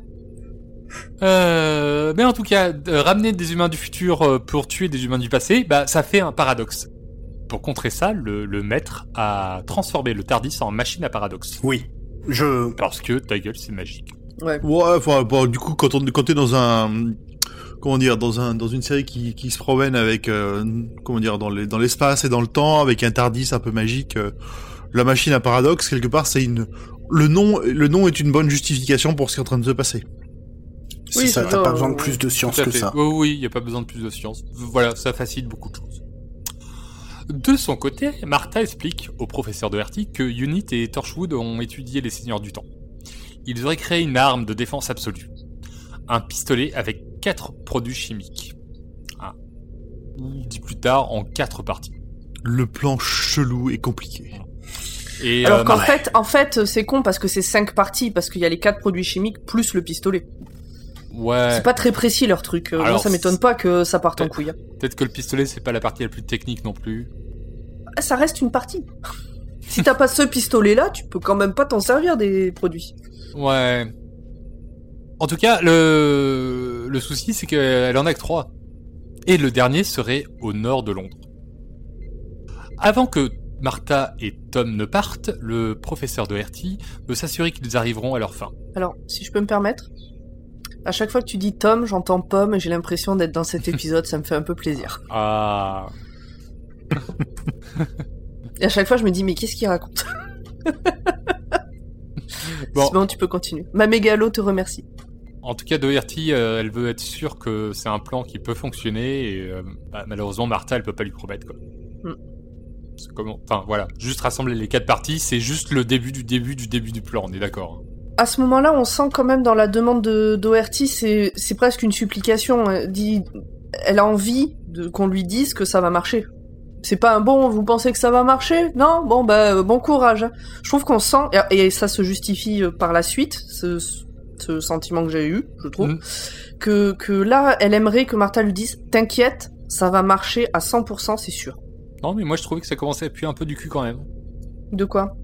Euh, mais en tout cas, euh, ramener des humains du futur euh, pour tuer des humains du passé, bah ça fait un paradoxe. Pour contrer ça, le, le maître a transformé le Tardis en machine à paradoxe. oui. Je... Parce que ta gueule, c'est magique. Ouais. Ouais, enfin, bon, du coup, quand on, quand t'es dans un, comment dire, dans un, dans une série qui, qui se promène avec, euh, comment dire, dans les, dans l'espace et dans le temps, avec un Tardis un peu magique, euh, la machine à paradoxe, quelque part, c'est une, le nom, le nom est une bonne justification pour ce qui est en train de se passer. C'est Oui, ça, t'as pas besoin de plus de science que ça. Oui, oui, il n'y a pas besoin de plus de science. Voilà, ça facilite beaucoup de choses. De son côté, Martha explique au professeur de Hertie que Unit et Torchwood ont étudié les seigneurs du temps. Ils auraient créé une arme de défense absolue. Un pistolet avec quatre produits chimiques. Ah. Ou dit plus tard en quatre parties. Le plan chelou et compliqué. Et Alors euh, qu'en ouais. fait, en fait, c'est con parce que c'est cinq parties, parce qu'il y a les quatre produits chimiques plus le pistolet. Ouais. C'est pas très précis leur truc. Euh, Moi, ça m'étonne pas que ça parte en couille. hein. Peut-être que le pistolet c'est pas la partie la plus technique non plus. Ah, Ça reste une partie. si t'as pas ce pistolet-là, tu peux quand même pas t'en servir des produits. Ouais. En tout cas, le, le souci, c'est qu'elle en a que trois. Et le dernier serait au nord de Londres. Avant que Martha et Tom ne partent, le professeur de Hertie veut s'assurer qu'ils arriveront à leur fin. Alors, si je peux me permettre, à chaque fois que tu dis Tom, j'entends Pomme et j'ai l'impression d'être dans cet épisode, ça me fait un peu plaisir. Ah. Et à chaque fois, je me dis, mais qu'est-ce qu'il raconte? Bon. Tu peux continuer. Ma mégalo te remercie. En tout cas, Doherty, euh, elle veut être sûre que c'est un plan qui peut fonctionner et euh, bah, malheureusement, Martha, elle peut pas lui promettre quoi. Mm. Comment Enfin voilà, juste rassembler les quatre parties, c'est juste le début du début du début du plan, on est d'accord. À ce moment-là, on sent quand même dans la demande de d'Oherty, c'est presque une supplication. Elle dit, elle a envie qu'on lui dise que ça va marcher. C'est pas un bon. Vous pensez que ça va marcher? Non? Bon bah euh, bon courage. Je trouve qu'on sent et et ça se justifie euh, par la suite. Ce, ce sentiment que j'ai eu, je trouve, Mhm. que que là, elle aimerait que Martha lui dise, t'inquiète, ça va marcher à 100%, c'est sûr. Non, mais moi je trouvais que ça commençait à puer un peu du cul quand même. De quoi?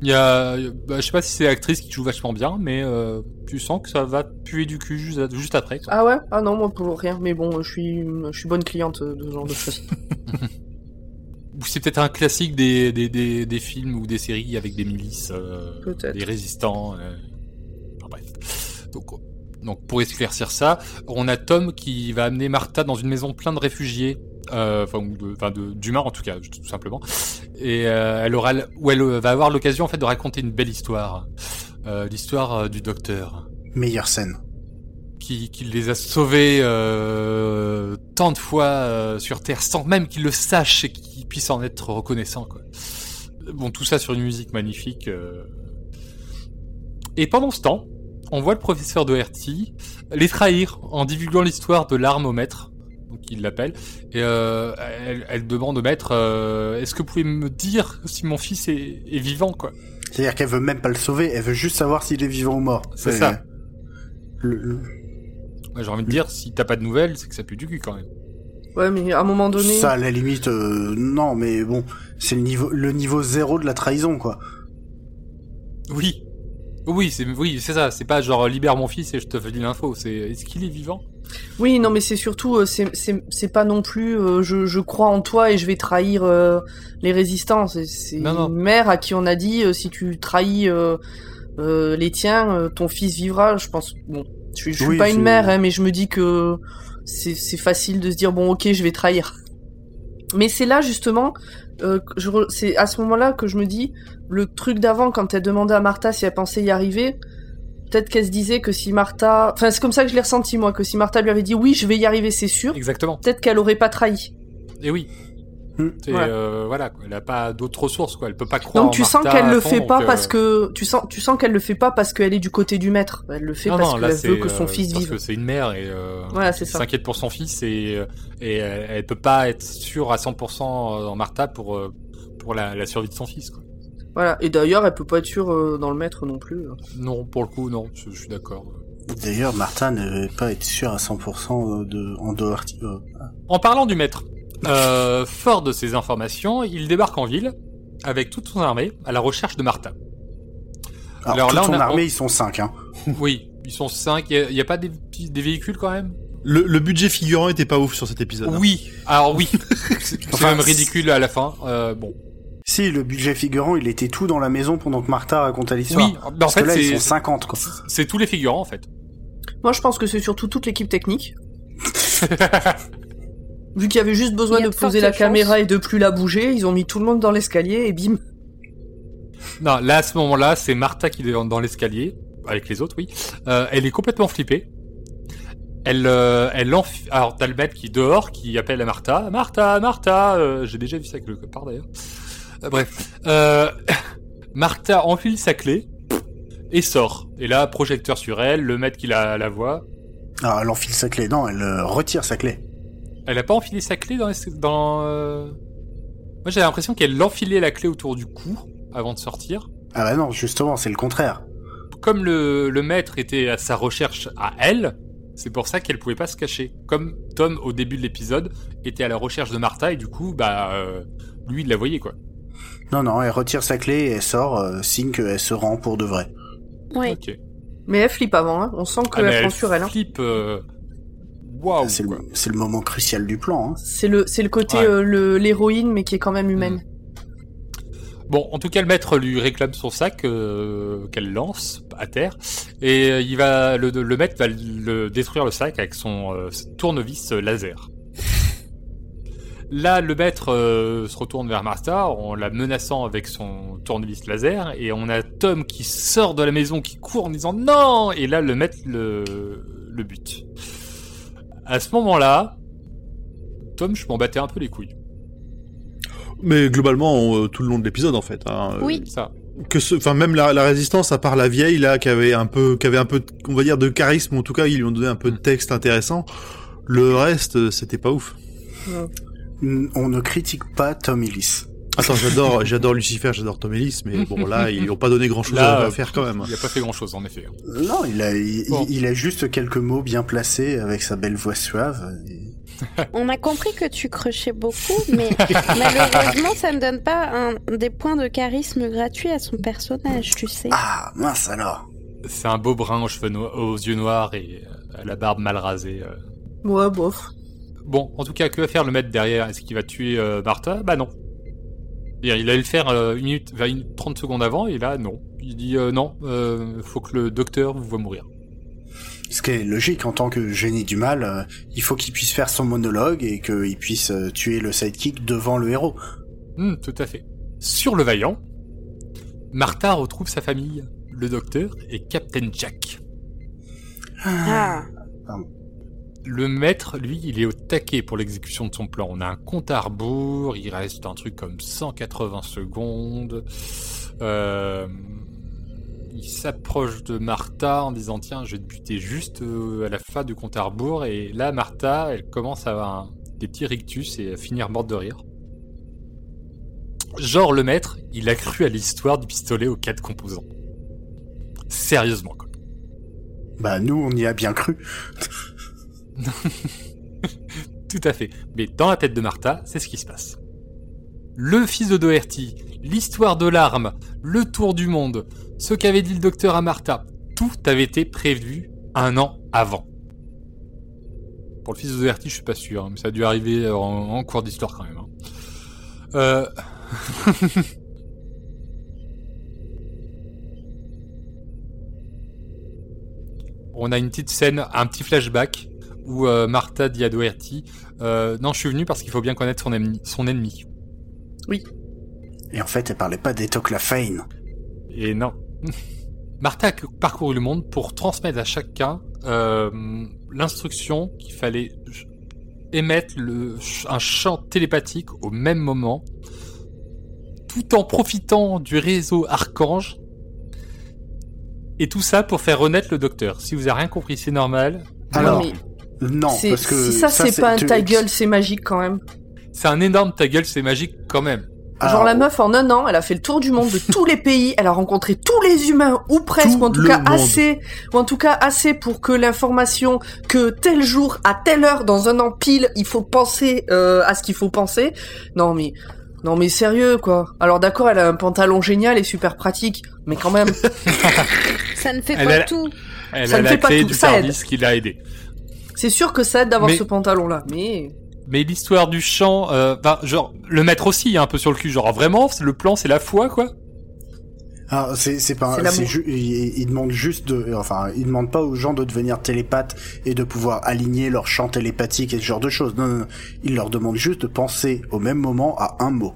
Il y a, bah, je sais pas si c'est l'actrice qui joue vachement bien, mais euh, tu sens que ça va puer du cul juste, juste après. Quoi. Ah ouais? Ah non, moi pour rien. Mais bon, je suis je suis bonne cliente de ce genre de choses. C'est peut-être un classique des, des, des, des films ou des séries avec des milices, euh, des résistants. euh, Enfin bref. Donc, donc pour éclaircir ça, on a Tom qui va amener Martha dans une maison pleine de réfugiés. Euh, Enfin, de, d'humains en tout cas, tout simplement. Et euh, elle aura, elle euh, va avoir l'occasion en fait de raconter une belle histoire, Euh, l'histoire euh, du docteur. Meilleure scène. qui, qui les a sauvés euh, tant de fois euh, sur Terre sans même qu'ils le sachent et qu'ils puissent en être reconnaissants. Quoi. Bon, tout ça sur une musique magnifique. euh. Et pendant ce temps, on voit le professeur Doherty les trahir en divulguant l'histoire de l'arme au maître. Donc il l'appelle et euh, elle, elle demande au maître euh, Est-ce que vous pouvez me dire si mon fils est, est vivant quoi? C'est-à-dire qu'elle veut même pas le sauver, elle veut juste savoir s'il est vivant ou mort. C'est ça. Le- le- Moi, J'ai envie de dire si t'as pas de nouvelles, c'est que ça pue du cul quand même. Ouais, mais à un moment donné. Ça, à la limite, euh, non, mais bon, c'est le niveau, le niveau zéro de la trahison, quoi. Oui. Oui, c'est oui, c'est ça. C'est pas genre libère mon fils et je te dis l'info. C'est est-ce qu'il est vivant? Oui, non, mais c'est surtout, euh, c'est- pas non plus, euh, je, je crois en toi et je vais trahir euh, les résistants. C'est une mère à qui on a dit, euh, si tu trahis euh, euh, les tiens, euh, ton fils vivra. Je pense, bon, je, suis- pas une mère, hein, mais je me dis que c'est c'est facile de se dire, bon, ok, je vais trahir. Mais c'est là justement, euh, c'est à ce moment-là que je me dis, le truc d'avant, quand elle demandait à Martha si elle pensait y arriver, peut-être qu'elle se disait que si Martha, enfin c'est comme ça que je l'ai ressenti moi, que si Martha lui avait dit oui, je vais y arriver, c'est sûr, Exactement. peut-être qu'elle aurait pas trahi. Et oui. Hmm. Euh, voilà, quoi. elle a pas d'autres ressources, quoi. Elle peut pas croire. Donc en tu sens qu'elle le fond, fait pas donc, parce euh, que tu sens tu sens qu'elle le fait pas parce qu'elle est du côté du maître. Elle le fait non, parce qu'elle veut que son euh, fils parce vive. que c'est une mère et euh, Voilà, c'est elle ça. s'inquiète pour son fils et, euh, et elle, elle peut pas être sûre à 100% en Martha pour euh, pour la, la survie de son fils. Quoi. Voilà. Et d'ailleurs, elle peut pas être sûre euh, dans le maître non plus. Non, pour le coup, non, je, je suis d'accord. D'ailleurs, Martha ne veut pas être sûre à 100% de, en dehors. euh, En parlant du maître, euh, fort de ces informations, il débarque en ville avec toute son armée à la recherche de Martha. Alors, Alors toute là, on son a- armée, ils sont 5, hein. Oui, ils sont cinq. Il n'y a, pas des, véhicules quand même? Le, le budget figurant était pas ouf sur cet épisode. hein. Oui, alors oui. C'est c'est Enfin, même ridicule à la fin. Euh, bon. Si, le budget figurant, il était tout dans la maison pendant que Martha racontait l'histoire. Oui, mais en Parce fait, que là, ils c'est- sont 50, quoi. c'est tous les figurants en fait. Moi, je pense que c'est surtout toute l'équipe technique. Vu qu'il y avait juste besoin de poser la caméra et de plus la bouger, ils ont mis tout le monde dans l'escalier et bim. Non, là à ce moment-là, c'est Martha qui est dans dans l'escalier avec les autres, oui. Euh, elle est complètement flippée. Elle, euh, elle enf... alors t'as le maître qui est dehors, qui appelle à Martha, Martha, Martha. euh, J'ai déjà vu ça quelque part d'ailleurs. Euh, bref, euh, Martha enfile sa clé et sort. Et là, projecteur sur elle, le maître qui la, la voit. Alors, elle enfile sa clé. Non, elle euh, retire sa clé. Elle a pas enfilé sa clé dans, les- dans. euh, Moi, j'avais l'impression qu'elle enfilait la clé autour du cou avant de sortir. Ah bah non, justement, c'est le contraire. comme le, le maître était à sa recherche à elle, c'est pour ça qu'elle pouvait pas se cacher. Comme Tom, au début de l'épisode, était à la recherche de Martha et du coup, bah, euh, lui, il la voyait, quoi. Non, non, elle retire sa clé et elle sort, euh, signe qu'elle se rend pour de vrai. Ouais. Ok. Mais elle flippe avant, hein. on sent Ah, mais qu'elle prend elle sur elle. hein. flippe. euh, Waouh! c'est, le, moment crucial du plan. Hein. C'est le, c'est le côté Ouais. euh, le- l'héroïne, mais qui est quand même humaine. Bon, en tout cas, le maître lui réclame son sac euh, qu'elle lance à terre, et il va le, le maître va le détruire le sac avec son euh, tournevis laser. Là, le maître euh, se retourne vers Martha en la menaçant avec son tournevis laser, et on a Tom qui sort de la maison, qui court en disant non, et là, le maître le, le bute. À ce moment-là, Tom, je m'en battais un peu les couilles. Mais globalement, on- euh, tout le long de l'épisode, en fait. hein, euh, Oui. Ça. Que ce, enfin même la, la résistance, à part la vieille là, qui avait un peu, qui avait un peu, de- on va dire de charisme, en tout cas ils lui ont donné un peu de texte intéressant. Le reste, c'était pas ouf. On ne critique pas Tom Ellis. Attends, j'adore, j'adore Lucifer, j'adore Tom Ellis, mais bon là, ils ont pas donné grand chose Là, à, euh, faire quand même. Il a pas fait grand-chose, en effet. Non, il a, il, Bon. il a juste quelques mots bien placés avec sa belle voix suave. et- On a compris que tu crochais beaucoup, mais malheureusement, ça ne donne pas un, des points de charisme gratuits à son personnage, tu sais. Ah, mince alors. C'est un beau brun aux cheveux no- aux yeux noirs et euh, à la barbe mal rasée. euh. Ouais, bof. Bon, en tout cas, que va faire le maître derrière? Est-ce qu'il va tuer euh, Martha? Bah non. Il allait le faire euh, une minute, enfin, une, 30 secondes avant, et là, non. Il dit euh, non, euh, faut que le docteur vous voit mourir. Ce qui est logique en tant que génie du mal, euh, il faut qu'il puisse faire son monologue et qu'il puisse euh, tuer le sidekick devant le héros. Hmm, tout à fait. Sur le vaillant, Martha retrouve sa famille, le docteur et Captain Jack. Ah, Le maître, lui, il est au taquet pour l'exécution de son plan. On a un compte à rebours, il reste un truc comme 180 secondes. Euh, il s'approche de Martha en disant tiens, je vais te buter juste euh, à la fin du compte à rebours. Et là, Martha, elle commence à avoir des petits rictus et à finir morte de rire. Genre, le maître, il a cru à l'histoire du pistolet aux quatre composants. Sérieusement, quoi. Bah nous, on y a bien cru. Tout à fait. Mais dans la tête de Martha, c'est ce qui se passe. Le fils de Doherty, l'histoire de l'arme, le tour du monde, ce qu'avait dit le docteur à Martha, tout avait été prévu un an avant. Pour le fils de Doherty, je suis pas sûr, hein, mais ça a dû arriver en, cours d'histoire quand même. hein. Euh... On a une petite scène, un petit flashback où euh, Martha dit à Doherty euh, Non, je suis venu parce qu'il faut bien connaître son ennemi. Son ennemi. Et en fait, elle parlait pas d'Etoclafane. Et non. Martha a parcouru le monde pour transmettre à chacun euh, l'instruction qu'il fallait émettre le, un chant télépathique au même moment, tout en profitant du réseau Archange. Et tout ça pour faire renaître le docteur. Si vous avez rien compris, c'est normal. Alors, mais non, c'est- parce que si ça, c'est pas un tu- ta gueule, c'est magique quand même. C'est un énorme ta gueule, c'est magique quand même. Alors, Genre la meuf en un an, elle a fait le tour du monde de tous les pays, elle a rencontré tous les humains ou presque, Tout ou en tout cas monde. assez, ou en tout cas assez pour que l'information que tel jour à telle heure dans un an pile, il faut penser euh, à ce qu'il faut penser. Non mais non mais sérieux quoi. Alors d'accord, elle a un pantalon génial et super pratique, mais quand même. Ça ne fait Elle pas a- tout. Elle Ça a ne la fait pas clé tout, du ça aide. qui l'a aidé. C'est sûr que ça aide d'avoir Mais- ce pantalon là, mais Mais l'histoire du chant, euh, ben, genre, le maître aussi, hein, un peu sur le cul, genre, vraiment, c'est- le plan, c'est la foi, quoi. Ah, c'est c'est pas C'est ju- il, il demande juste de enfin il demande pas aux gens de devenir télépathes et de pouvoir aligner leur champ télépathique et ce genre de choses. Non, non, non. il leur demande juste de penser au même moment à un mot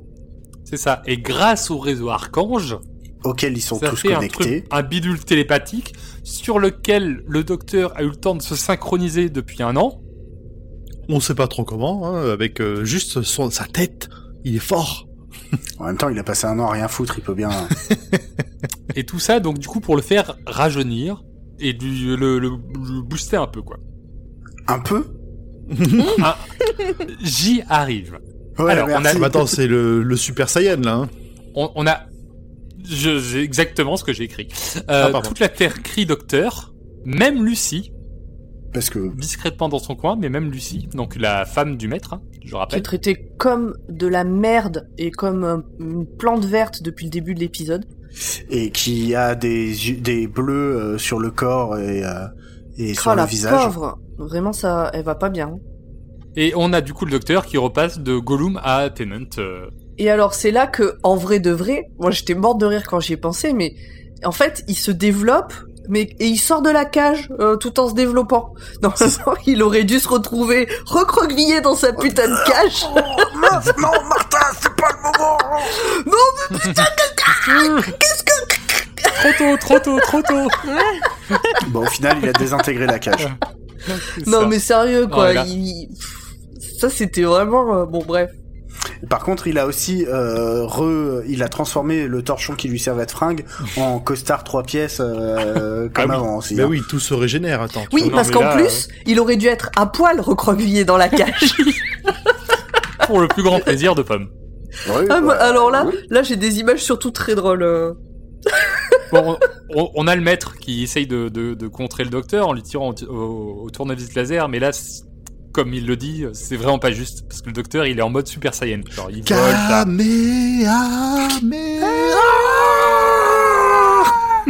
C'est ça. Et grâce au réseau Archange, auquel ils sont ça tous fait un connectés. truc, un bidule télépathique, sur lequel le docteur a eu le temps de se synchroniser depuis un an. On sait pas trop comment, hein, avec euh, juste son, sa tête. Il est fort. En même temps, il a passé un an à rien foutre, il peut bien. Et tout ça, donc, du coup, pour le faire rajeunir et du, le, le- le booster un peu, quoi. un peu. J'y arrive. Ouais, Alors, on a- merci. Attends, c'est le, le Super Saiyan là. Hein. On, on a, je, c'est exactement ce que j'ai écrit. Euh, Ah, toute la Terre crie docteur, même Lucie, Parce que discrètement dans son coin, mais même Lucie, donc la femme du maître, hein, je qui est rappelle. traité comme de la merde et comme euh, une plante verte depuis le début de l'épisode. et qui a des bleus euh, sur le corps et et sur Oh le la visage. pauvre, vraiment ça, elle va pas bien. hein. Et on a du coup le docteur qui repasse de Gollum à Tennant. euh, Et alors c'est là que, en vrai de vrai, moi j'étais morte de rire quand j'y ai pensé, mais en fait il se développe, mais et il sort de la cage euh, tout en se développant. Normalement il aurait dû se retrouver recroquevillé dans sa putain de cage. Meuf, non, Martin, c'est pas le moment. Trop tôt, trop tôt, trop tôt. Bon, au final, il a désintégré la cage. Non ça. mais sérieux Oh quoi, il- ça c'était vraiment euh, bon bref. Par contre, il a aussi euh, re, il a transformé le torchon qui lui servait de fringue en costard trois pièces euh, comme Ah oui. avant aussi. Bah hein. oui, tout se régénère. Attends. Oui, non, parce mais qu'en là, plus, il aurait dû être à poil recroquevillé dans la cage. Pour le plus grand plaisir de Pomme. Oui, Ah, bah, alors là, oui. là j'ai des images surtout très drôles. euh. Bon, on, a le maître qui essaye de, de- de contrer le docteur en lui tirant au, au- au tournevis laser, mais là, c'est- comme il le dit, c'est vraiment pas juste parce que le docteur il est en mode Super Saiyan. Genre, il vole,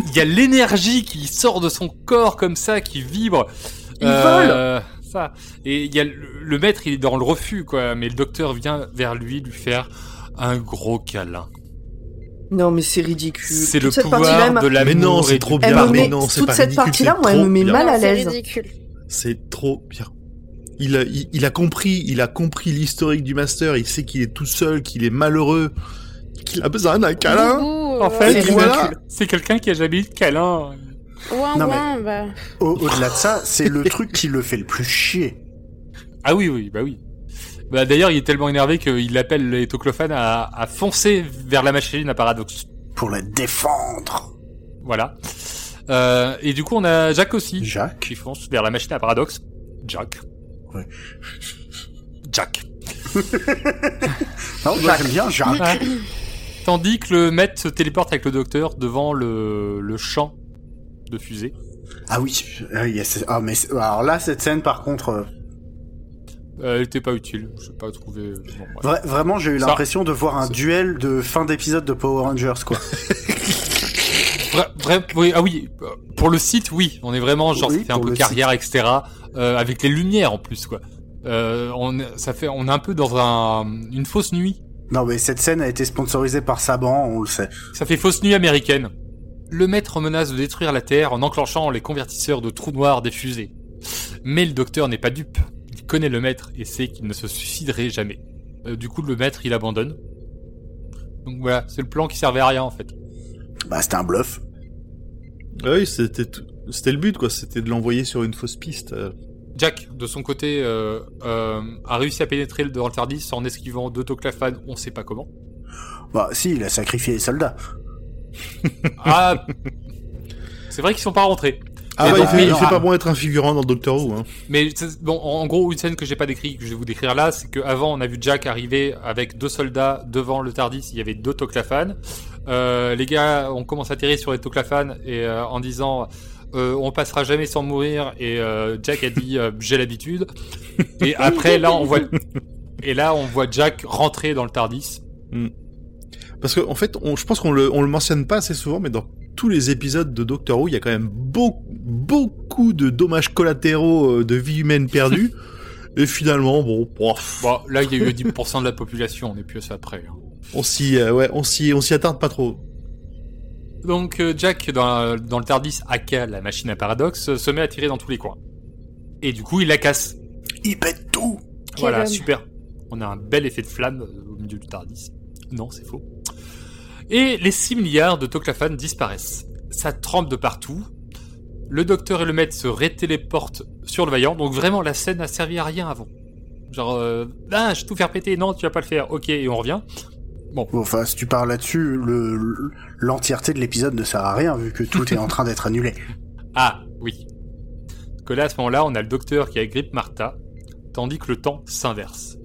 il y a l'énergie qui sort de son corps comme ça, qui vibre. Il vole. Ça. Et il y a le, le maître, il est dans le refus, quoi. Mais le docteur vient vers lui, lui faire un gros câlin. Non, mais c'est ridicule. C'est Toute le cette pouvoir partie-là, elle m'a- de l'amour. Mais non, c'est trop elle bien. me mais met- non, c'est toute pas cette ridicule, partie-là, moi, elle me met mal à C'est l'aise. ridicule. C'est trop bien. Il a, il, il a compris, il a compris l'historique du master. Il sait qu'il est tout seul, qu'il est malheureux, qu'il a besoin d'un câlin. En fait, C'est voilà. quelqu'un qui a jamais eu de câlin. ouin, Non, mais- ouin, bah. Au- Au-delà de ça, c'est le truc qui le fait le plus chier. Ah oui, oui, bah oui. Bah, D'ailleurs, il est tellement énervé qu'il appelle les Toclophanes à, à foncer vers la machine à Paradox. Pour la défendre. Voilà. Euh, et du coup, on a Jack aussi. Jacques. Qui fonce vers la machine à Paradox. Jack. Ouais. Jack. Non, moi, j'aime bien Jacques. Ouais. Tandis que le maître se téléporte avec le docteur devant le, le champ de fusée. Ah oui. Ah, yes. Ah, mais alors là, cette scène, par contre, euh, Euh, elle était pas utile. Je sais pas trouvé. Bon, bref. vra- vraiment, j'ai eu Ça- l'impression de voir un ça- duel de fin d'épisode de Power Rangers, quoi. Vra- vra- oui, ah oui, euh, pour le site, oui, on est vraiment genre Oui, un peu carrière, etc. euh, avec les lumières en plus quoi. Euh, on, est- ça fait, on est un peu dans un, une fausse nuit. Non, mais cette scène a été sponsorisée par Saban, on le sait. Ça fait fausse nuit américaine. Le maître menace de détruire la Terre en enclenchant les convertisseurs de trous noirs des fusées. Mais le docteur n'est pas dupe. Il connaît le maître et sait qu'il ne se suiciderait jamais. Euh, du coup, le maître, il abandonne. Donc voilà, c'est le plan qui servait à rien en fait. Bah, c'était un bluff. Ah Oui, c'était tout- c'était le but, quoi. C'était de l'envoyer sur une fausse piste. euh. Jack, de son côté, euh, euh, a réussi à pénétrer dans le Tardis en esquivant deux Toclafan, on sait pas comment. Bah, si, il a sacrifié les soldats. Ah C'est vrai qu'ils sont pas rentrés. Ah Mais bah, il fait, mais- il fait ah. pas bon être un figurant dans Doctor Who. Hein. Mais c'est- bon, en gros, une scène que j'ai pas décrit, que je vais vous décrire là, c'est qu'avant, on a vu Jack arriver avec deux soldats devant le Tardis. Il y avait deux Toclafan. Euh, les gars ont commencé à tirer sur les Toclafan et euh, en disant. Euh, on passera jamais sans mourir et euh, Jack a dit euh, j'ai l'habitude et après là on voit et là on voit Jack rentrer dans le Tardis Parce que en fait, on, je pense qu'on le, on le mentionne pas assez souvent, mais dans tous les épisodes de Doctor Who, il y a quand même beaucoup, beaucoup de dommages collatéraux de vie humaine perdues. Et finalement, bon, là il y a eu 10% de la population on est plus à ça près hein. on s'y, ouais, on s'y, on s'y attarde pas trop. Donc euh, Jack, dans, dans le Tardis, aka la machine à paradoxe, euh, se met à tirer dans tous les coins. Et du coup, il la casse. Il pète tout voilà, super. On a un bel effet de flamme euh, au milieu du Tardis. Non, c'est faux. Et les 6 milliards de Toclafan disparaissent. Ça trempe de partout. Le docteur et le maître se rétéléportent sur le vaillant. Donc vraiment, la scène n'a servi à rien avant. Genre, euh, ah, je vais tout faire péter. Non, tu vas pas le faire. Ok, et on revient. Bon, enfin, si tu parles là-dessus, le- le- l'entièreté de l'épisode ne sert à rien vu que tout est en train d'être annulé. Ah, oui. Parce que là, à ce moment-là, on a le docteur qui agrippe Martha, tandis que le temps s'inverse.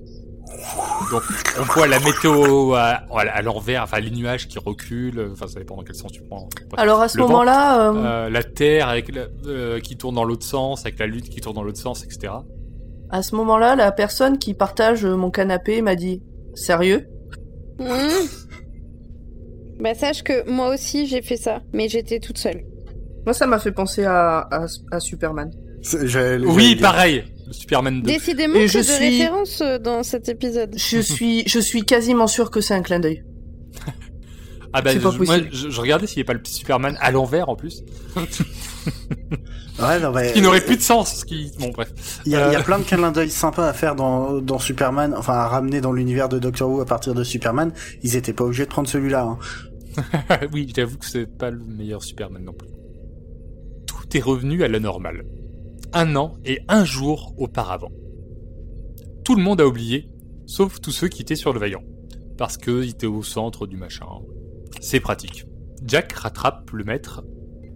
Donc, on voit la météo à, à l'envers, enfin, les nuages qui reculent, enfin, ça dépend dans quel sens tu prends. Alors à ce moment-là, euh, euh, la Terre avec la- euh, qui tourne dans l'autre sens, avec la Lune qui tourne dans l'autre sens, etc. à ce moment-là, la personne qui partage mon canapé m'a dit "Sérieux? Mmh. Bah sache que moi aussi j'ai fait ça, mais j'étais toute seule. Moi, ça m'a fait penser à, à, à Superman. Oui, pareil Superman 2. Décidément Et je de suis- références euh, dans cet épisode. Je suis, je suis quasiment sûr que c'est un clin d'œil. Ah bah, pas je, moi, je, je regardais s'il n'y avait pas le Superman à l'envers en plus. Ouais, non, mais- qui n'aurait plus de sens. ce Qui... Bon, bref. Il y, a, il y a Euh. plein de clins d'œil sympas à faire dans, dans Superman, enfin à ramener dans l'univers de Doctor Who à partir de Superman. Ils étaient pas obligés de prendre celui-là. Hein. oui, j'avoue que c'est pas le meilleur Superman non plus. Tout est revenu à la normale. Un an et un jour auparavant. Tout le monde a oublié, sauf tous ceux qui étaient sur le Vaillant. Parce qu'ils étaient au centre du machin. C'est pratique. Jack rattrape le maître,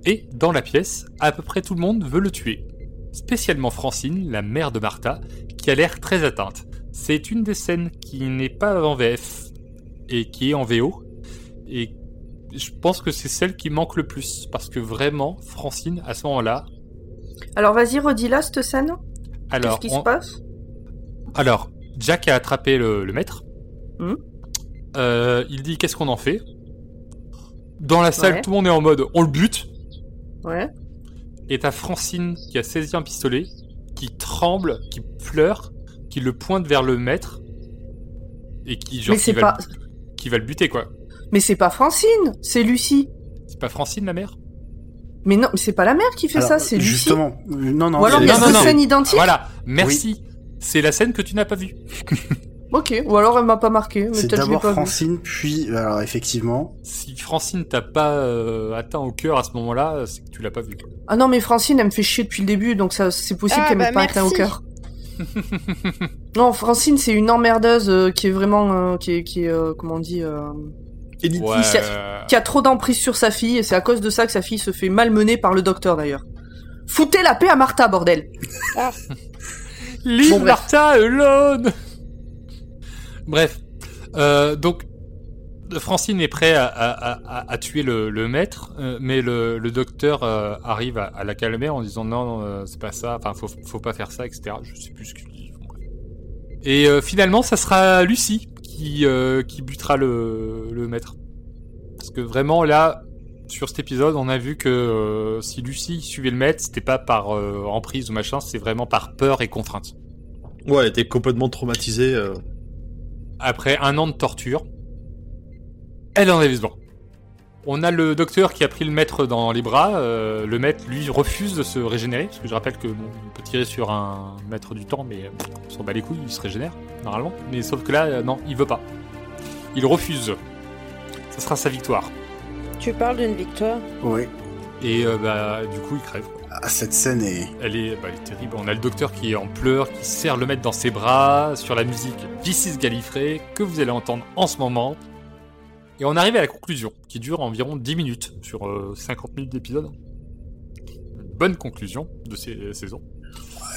et dans la pièce, à peu près tout le monde veut le tuer. Spécialement Francine, la mère de Martha, qui a l'air très atteinte. C'est une des scènes qui n'est pas en VF, et qui est en VO, et je pense que c'est celle qui manque le plus parce que vraiment Francine à ce moment-là Alors vas-y, redis-la cette scène. alors Qu'est-ce qui on- se passe? Alors Jack a attrapé le, le maître Mhm. Euh, il dit qu'est-ce qu'on en fait? Dans la salle Ouais. tout le monde est en mode on le bute Ouais. et t'as Francine qui a saisi un pistolet qui tremble qui pleure qui le pointe vers le maître et qui genre Mais qui c'est va, pas, le, qui va le buter quoi mais c'est pas Francine, c'est Lucie. c'est pas Francine la mère? Mais non, mais c'est pas la mère qui fait Alors, ça, c'est Lucie. Justement, non, non. Ou alors c'est- il y a deux scènes identiques. voilà merci c'est la scène que tu n'as pas vue Ok. Ou alors elle m'a pas marqué. C'est d'abord vu. Francine, puis alors effectivement, si Francine t'a pas euh, atteint au cœur à ce moment-là, c'est que tu l'as pas vu. Ah non, mais Francine, elle me fait chier depuis le début, donc ça, c'est possible Ah, qu'elle bah, pas clin au cœur. non, Francine, c'est une emmerdeuse euh, qui est vraiment, euh, qui est, qui est, euh, comment on dit, euh, Ouais. qui qui a trop d'emprise sur sa fille, et c'est à cause de ça que sa fille se fait malmener par le docteur d'ailleurs. Foutez la paix à Martha, bordel Leave Bon, bref. Martha alone. Bref, Euh, donc Francine est prêt à, à- à- tuer le, le maître, euh, mais le, le docteur euh, arrive à, la calmer en disant non, non c'est pas ça, enfin faut, faut pas faire ça, etc. Je sais plus ce qu'il dit. Et finalement, ça sera Lucie qui, qui butera le, le maître. Parce que vraiment là, sur cet épisode, on a vu que si Lucie suivait le maître, c'était pas par emprise ou machin, c'est vraiment par peur et contrainte. ouais, elle était complètement traumatisée. Après un an de torture, elle en est vivant. On a le docteur qui a pris le maître dans les bras. euh, le maître, lui, refuse de se régénérer. Parce que je rappelle que bon, on peut tirer sur un maître du temps, mais euh, on s'en bat les couilles, il se régénère, normalement. Mais sauf que là, euh, non, il veut pas. Il refuse. Ça sera sa victoire. Tu parles d'une victoire? oui. Et euh, bah, du coup, il crève. Ah, cette scène est... Elle est, bah, elle est terrible. On a le docteur qui est en pleurs, qui serre le maître dans ses bras, sur la musique Vicis Gallifrey, que vous allez entendre en ce moment. Et on arrive à la conclusion, qui dure environ 10 minutes sur euh, 50 minutes d'épisode. Bonne conclusion de ces saisons.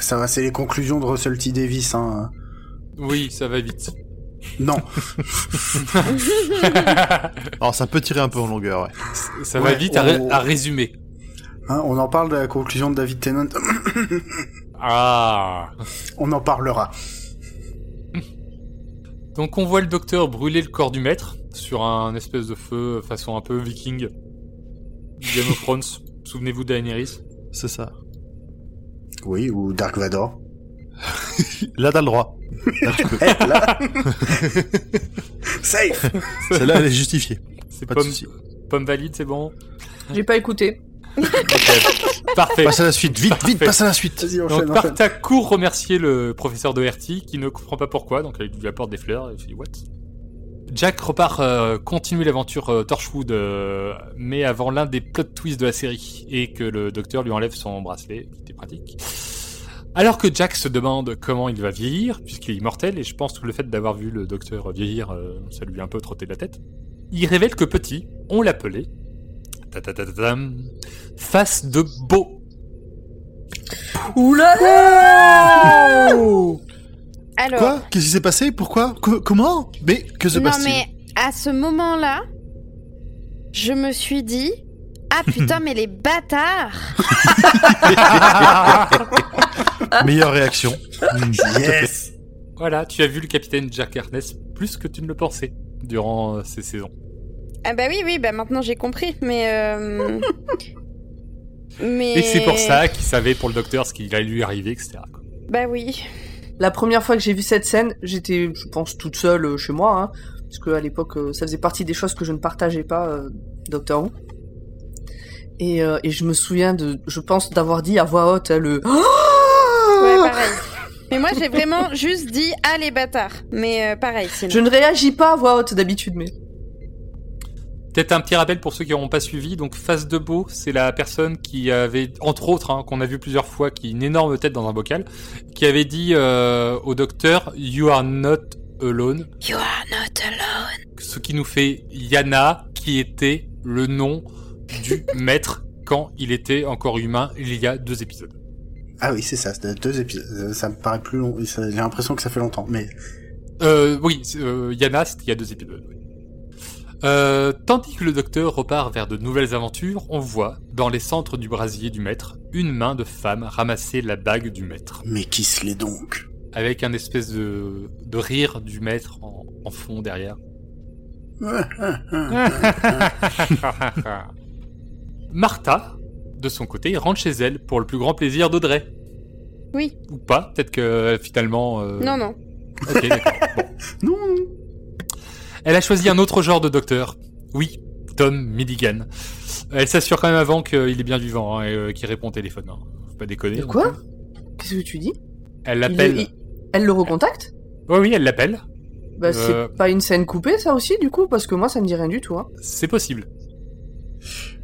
Ça va, c'est les conclusions de Russell T. Davis, hein. Oui, ça va vite. Non, Alors ça peut tirer un peu en longueur, ouais. Ça va Ouais, vite à, à résumer. Hein, on en parle de la conclusion de David Tennant. Ah on en parlera. Donc on voit le docteur brûler le corps du maître sur un espèce de feu façon un peu viking. Game of Thrones. Souvenez-vous d'Aenerys. C'est ça. Oui, ou Dark Vador. Là, t'as le droit. Là, tu peux. Là Safe Celle-là, elle est justifiée. C'est Pas de souci. pomme valide, c'est bon? J'ai pas écouté. Parfait. Passe à la suite, vite, vite, passe à la suite. Vas-y, Donc enchaîne, enchaîne. Parta court remercier le professeur Doherty qui ne comprend pas pourquoi, donc il lui apporte des fleurs et il dit what? Jack repart euh, continuer l'aventure euh, Torchwood, euh, mais avant l'un des plot twists de la série, et que le docteur lui enlève son bracelet, qui était pratique. Alors que Jack se demande comment il va vieillir, puisqu'il est immortel, et je pense que le fait d'avoir vu le docteur vieillir, euh, ça lui a un peu trotté la tête, il révèle que petit, on l'appelait face de beau. Oula Quoi Qu'est-ce qui s'est passé Pourquoi Co- Comment Mais que se non passe-t-il mais à ce moment-là, je me suis dit, ah putain mais les bâtards Meilleure réaction. Yes Voilà, tu as vu le capitaine Jack Harkness plus que tu ne le pensais durant ces saisons. Ah bah oui oui bah maintenant j'ai compris mais euh... mais Et c'est pour ça qu'il savait pour le docteur ce qu'il allait lui arriver, etc. quoi. bah oui La première fois que j'ai vu cette scène, j'étais, je pense, toute seule euh, chez moi, hein, parce que à l'époque, euh, ça faisait partie des choses que je ne partageais pas, euh, Doctor Who. Et, euh, et je me souviens de, je pense d'avoir dit à voix haute hein, le. ouais pareil mais moi j'ai vraiment juste dit ah les bâtards mais euh, pareil sinon Je ne réagis pas à voix haute d'habitude, mais. Peut-être un petit rappel pour ceux qui n'auront pas suivi. Donc, Face de Beau, c'est la personne qui avait, entre autres, hein, qu'on a vu plusieurs fois, qui a une énorme tête dans un bocal, qui avait dit euh, au docteur You are not alone. You are not alone Ce qui nous fait Yana, qui était le nom du maître quand il était encore humain il y a deux épisodes. Ah oui, c'est ça, c'est deux épisodes. Euh, Ça me paraît plus long. J'ai l'impression que ça fait longtemps, mais... Euh, oui, euh, Yana, c'était il y a deux épisodes. Euh, tandis que le docteur repart vers de nouvelles aventures, on voit, dans les centres du brasier du maître, une main de femme ramasser la bague du maître, Mais qui se l'est donc? Avec un espèce de, de rire du maître en, en fond derrière. Martha, de son côté, rentre chez elle pour le plus grand plaisir d'Audrey. Oui. Ou pas, peut-être que euh, finalement... euh, non non Ok, d'accord. Bon. Non Elle a choisi un autre genre de docteur. Oui, Tom Milligan. Elle s'assure quand même avant qu'il est bien vivant hein, et euh, qu'il répond au téléphone. hein. Faut pas déconner. De quoi plus. Qu'est-ce que tu dis Elle l'appelle. il- Elle le recontacte Oui, oui, elle l'appelle. Bah, Euh. c'est pas une scène coupée, ça aussi, du coup, parce que moi, ça me dit rien du tout. Hein. C'est possible.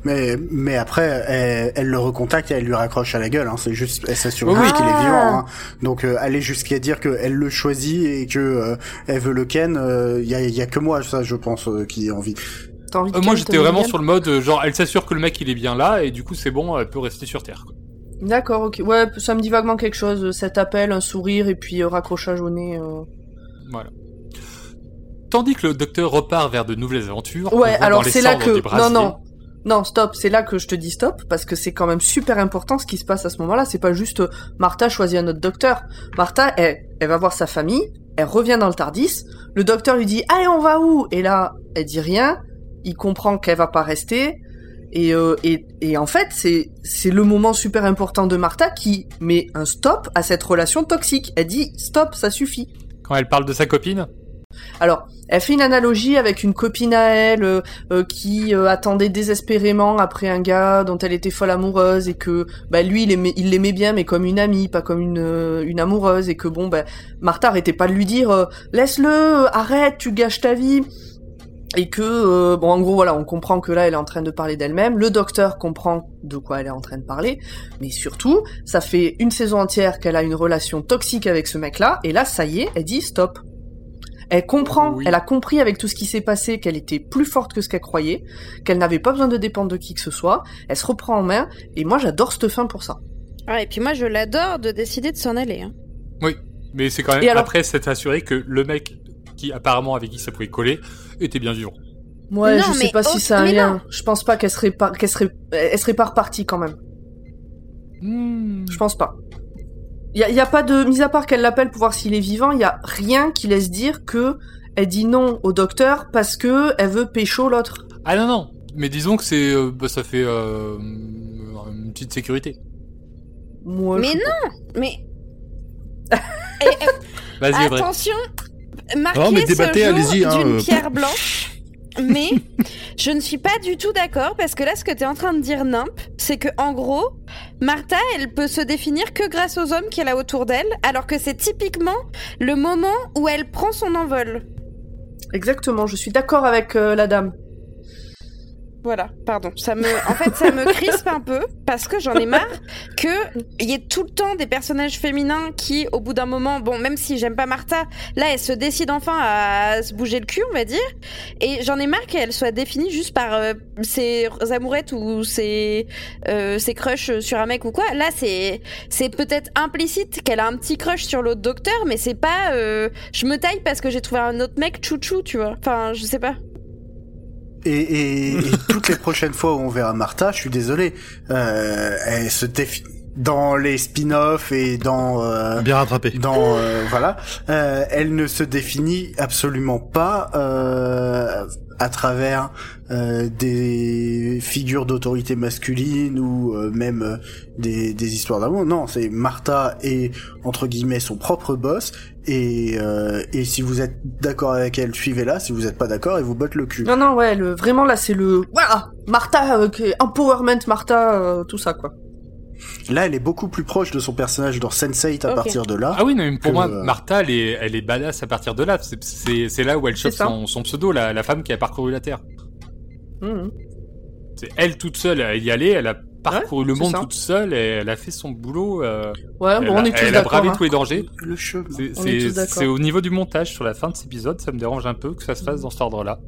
Mais, mais après, elle, elle le recontacte et elle lui raccroche à la gueule. Hein. C'est juste, elle s'assure Oui, qu'il est Ah. vivant. Hein. Donc euh, aller jusqu'à dire qu'elle le choisit et que euh, elle veut le ken, il y, a, y a que moi, ça, je pense, euh, qui a envie. T'as envie de Euh, moi, j'étais vraiment sur le mode, euh, genre, elle s'assure que le mec, il est bien là, et du coup, c'est bon, elle peut rester sur Terre. quoi. D'accord, ok. Ouais, ça me dit vaguement quelque chose. euh, Cet appel, un sourire et puis euh, raccrochage au nez. euh. Voilà. Tandis que le docteur repart vers de nouvelles aventures. on Ouais, alors dans les c'est là que... Non, non. Non, stop, c'est là que je te dis stop, parce que c'est quand même super important ce qui se passe à ce moment-là. C'est pas juste euh, Martha choisit un autre docteur. Martha, elle, elle va voir sa famille, elle revient dans le Tardis, le docteur lui dit « Allez, on va où ?» Et là, elle dit rien, il comprend qu'elle va pas rester, et, euh, et, et en fait, c'est c'est le moment super important de Martha qui met un stop à cette relation toxique. Elle dit « Stop, ça suffit !» Quand elle parle de sa copine, Alors, elle fait une analogie avec une copine à elle euh, euh, qui euh, attendait désespérément après un gars dont elle était folle amoureuse et que bah lui il aimait, il l'aimait bien mais comme une amie, pas comme une une amoureuse et que bon bah Martha arrêtait pas de lui dire laisse-le, arrête, tu gâches ta vie. et que bon en gros voilà on comprend que là elle est en train de parler d'elle-même. Le docteur comprend de quoi elle est en train de parler. Mais surtout ça fait une saison entière qu'elle a une relation toxique avec ce mec là et là ça y est elle dit stop elle comprend Oui. elle a compris avec tout ce qui s'est passé qu'elle était plus forte que ce qu'elle croyait qu'elle n'avait pas besoin de dépendre de qui que ce soit elle se reprend en main et moi j'adore cette fin pour ça Ouais, et puis moi, je l'adore de décider de s'en aller. hein. Mais c'est quand même Et alors- après s'être assuré que le mec qui apparemment avec qui ça pouvait coller était bien vivant. ouais Non, je sais pas si oh, c'est un lien non. je pense pas qu'elle serait pas qu'elle serait elle serait pas repartie quand même Hmm. Je pense pas. Il y a, pas de mis à part qu'elle l'appelle pour voir s'il est vivant, il y a rien qui laisse dire que elle dit non au docteur parce que elle veut pécho l'autre. Ah non non, mais disons que c'est euh, bah, ça fait euh, une petite sécurité. Moi, Mais je- non Mais. Vas-y attention Marquez Non, mais ce débattez, allez-y, hein, d'une euh. pierre blanche. Mais je ne suis pas du tout d'accord parce que là, ce que tu es en train de dire, Nimp, c'est que en gros, Martha, elle peut se définir que grâce aux hommes qu'elle a autour d'elle, alors que c'est typiquement le moment où elle prend son envol. Exactement, je suis d'accord avec euh, la dame. Voilà, pardon. Ça me, en fait, ça me crispe un peu parce que j'en ai marre que il y ait tout le temps des personnages féminins qui, au bout d'un moment, bon, même si j'aime pas Martha, là, elle se décide enfin à se bouger le cul, on va dire. Et j'en ai marre qu'elle soit définie juste par euh, ses amourettes ou ses, euh, ses crushs sur un mec ou quoi. Là, c'est, c'est peut-être implicite qu'elle a un petit crush sur l'autre docteur, mais c'est pas, euh, je me taille parce que j'ai trouvé un autre mec chouchou, tu vois. Enfin, je sais pas. Et, et- et toutes les prochaines fois où on verra Martha, je suis désolé, euh, elle se défi- dans les spin-offs et dans euh, Bien rattrapé. dans euh, voilà, euh, elle ne se définit absolument pas euh, à travers euh, des figures d'autorité masculine ou euh, même des, des histoires d'amour. Non, c'est Martha et entre guillemets son propre boss. Et, euh, et si vous êtes d'accord avec elle, suivez-la. Si vous êtes pas d'accord, elle vous botte le cul. Non, non, ouais, le, vraiment là, c'est le. Voilà Martha, euh, empowerment, Martha, euh, tout ça, quoi. Là, elle est beaucoup plus proche de son personnage dans Sense8 à partir de là. Ah oui, non, mais pour que, moi, euh, Martha, elle est, elle est badass à partir de là. C'est- là où elle chope son, son pseudo, la, la femme qui a parcouru la Terre. Mhm. C'est elle toute seule à y aller, elle a parcouru le monde ça. toute seule et elle a fait son boulot. euh, Ouais, elle bon, on a, est tous elle a d'accord. bravé hein. tous les dangers. Le chemin. C'est d'accord. au niveau du montage sur la fin de cet épisode, ça me dérange un peu que ça se fasse dans cet ordre-là.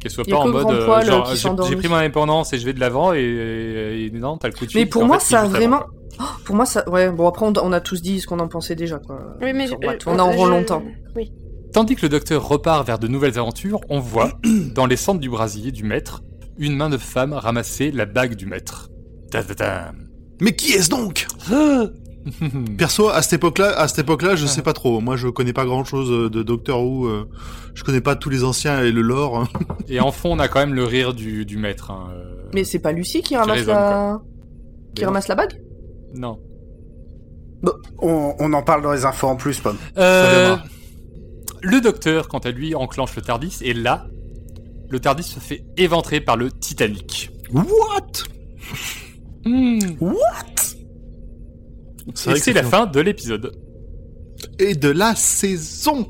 Qu'elle soit a pas en mode euh, genre qui j'ai- pris mon indépendance et je vais de l'avant et, et- et non t'as le coup de Mais pour en moi, fait, ça a vraiment. Oh, pour moi, ça. Ouais, bon, après, on, on a tous dit ce qu'on en pensait déjà, quoi. Oui, mais euh, on en rend je- longtemps. Oui. Tandis que le docteur repart vers de nouvelles aventures, on voit, dans les cendres du brasier du maître, une main de femme ramasser la bague du maître. Ta-ta-ta. Mais qui est-ce donc? Perso, à cette époque-là, à cette époque-là, je sais pas trop. Moi, je connais pas grand-chose de Doctor Who. euh, je connais pas tous les anciens et le lore. Et en fond, on a quand même le rire du, du maître. hein, euh, Mais c'est pas Lucie qui ramasse la. Qui Mais ramasse la bague? Non. On, on en parle dans les infos en plus, Pomme. Euh, le docteur, quant à lui, enclenche le Tardis, et là, le Tardis se fait éventrer par le Titanic. What? Hmm. C'est Et c'est la fin de l'épisode. Et de la saison.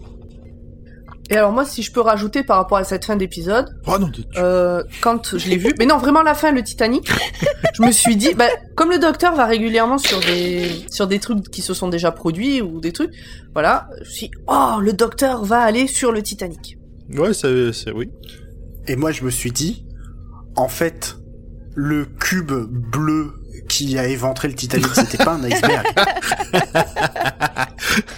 Et alors, moi, si je peux rajouter par rapport à cette fin d'épisode, Oh euh, quand je l'ai vu, mais non, vraiment la fin, le Titanic, je me suis dit, bah, comme le docteur va régulièrement sur des, sur des trucs qui se sont déjà produits ou des trucs, voilà, je me suis dit, oh, le docteur va aller sur le Titanic. ouais, c'est, c'est oui. Et moi, je me suis dit, en fait, le cube bleu qui a éventré le Titanic, c'était pas un iceberg.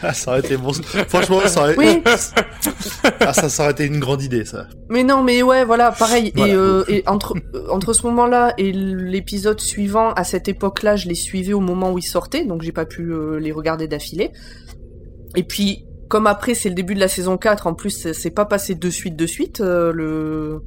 Ah, ça aurait été bon. Franchement, ça aurait... Oui, ah, ça, ça aurait été une grande idée, ça. mais non, mais ouais, voilà, pareil. Voilà. Et, euh, et entre, euh, entre ce moment-là et l'épisode suivant, à cette époque-là, je les suivais au moment où ils sortaient, donc j'ai pas pu euh, les regarder d'affilée. Et puis, comme après, c'est le début de la saison 4, en plus, c'est- pas passé de suite de suite, euh, le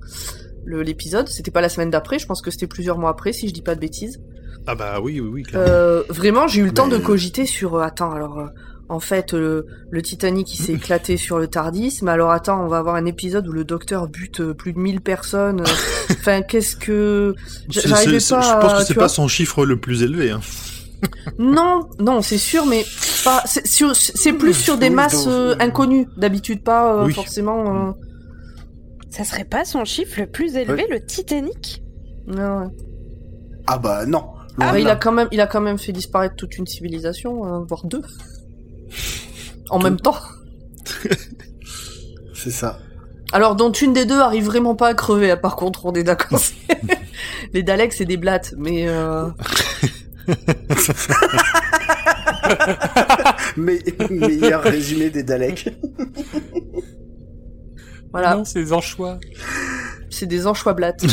l'épisode. C'était pas la semaine d'après, je pense que c'était plusieurs mois après, si je dis pas de bêtises. Ah bah oui, oui, oui. Euh, vraiment, j'ai eu le temps de cogiter sur. euh, attends, alors. en fait, le, le Titanic il s'est éclaté sur le Tardis, mais alors attends, on va avoir un épisode où le docteur bute plus de 1000 personnes. Enfin, qu'est-ce que. J'arrivais pas. je pense que c'est pas son chiffre le plus élevé. Hein. Non, non, c'est sûr, mais pas. c'est plus sur des masses euh, inconnues d'habitude, pas euh, Oui. forcément. euh, Ça serait pas son chiffre le plus élevé, le Titanic? Non. Ah bah non. Ah, bah, il a quand même, il a quand même fait disparaître toute une civilisation, euh, voire deux. En même temps. C'est ça. Alors, dont une des deux arrive vraiment pas à crever, hein, par contre, on est d'accord. Les Daleks, c'est des blattes, mais euh... Mais meilleur résumé des Daleks. voilà, Non, c'est les anchois. c'est des anchois blattes.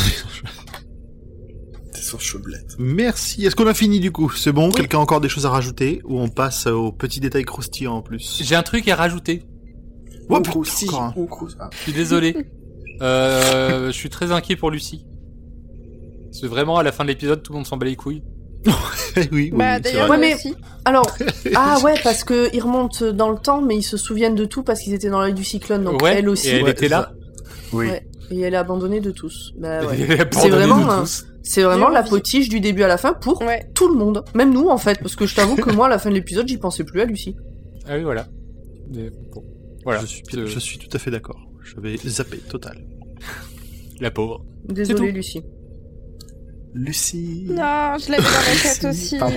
C'est sur Chaublette. Merci. Est-ce qu'on a fini du coup? C'est bon? Quelqu'un a encore des choses à rajouter? Ou on passe aux petits détails croustillants en plus? J'ai un truc à rajouter. Oh, encore un. ah. Je suis désolé. Euh, je suis très inquiet pour Lucie. C'est vraiment à la fin de l'épisode, tout le monde s'en bat les couilles. Oui, oui, Bah oui, d'ailleurs, vrai. Ouais, mais- aussi. Alors, ah ouais, parce que ils remontent dans le temps, mais ils se souviennent de tout parce qu'ils étaient dans l'œil du cyclone, donc ouais, elle aussi. et elle Ouais, était là. Oui. Ouais. Et elle est abandonnée de tous. Bah ouais. Elle est C'est vraiment, un-. C'est vraiment la potiche du début à la fin pour Ouais. tout le monde. Même nous, en fait, parce que je t'avoue que moi, à la fin de l'épisode, j'y pensais plus à Lucie. Ah oui, voilà. Mais bon, Voilà. Je, suis, je suis tout à fait d'accord. Je vais zapper total. La pauvre. Désolée, tout. Lucie. Lucie. Non, je l'avais dans la tête aussi. Pardon.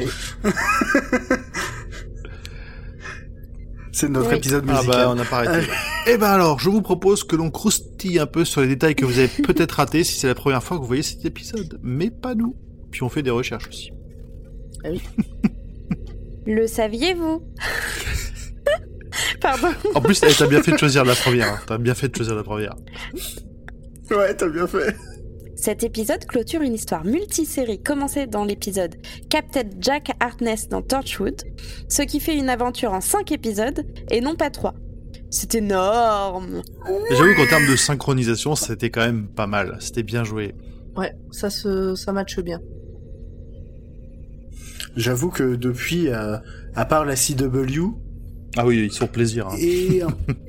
C'est notre Oui. épisode Ah musical. bah on a pas arrêté. Eh ben alors, je vous propose que l'on croustille un peu sur les détails que vous avez peut-être ratés si c'est la première fois que vous voyez cet épisode, mais pas nous. Puis on fait des recherches aussi. Le saviez-vous? Pardon. En plus, eh, t'as bien fait de choisir la première. hein. T'as bien fait de choisir la première. Ouais, t'as bien fait. Cet épisode clôture une histoire multisérie commencée dans l'épisode Captain Jack Harkness dans Torchwood, ce qui fait une aventure en 5 épisodes et non pas 3. C'est énorme J'avoue qu'en termes de synchronisation, c'était quand même pas mal. C'était bien joué. Ouais, ça se, ça matche bien. J'avoue que depuis, euh, à part la CW, Ah oui, ils sont plaisir. hein. et un-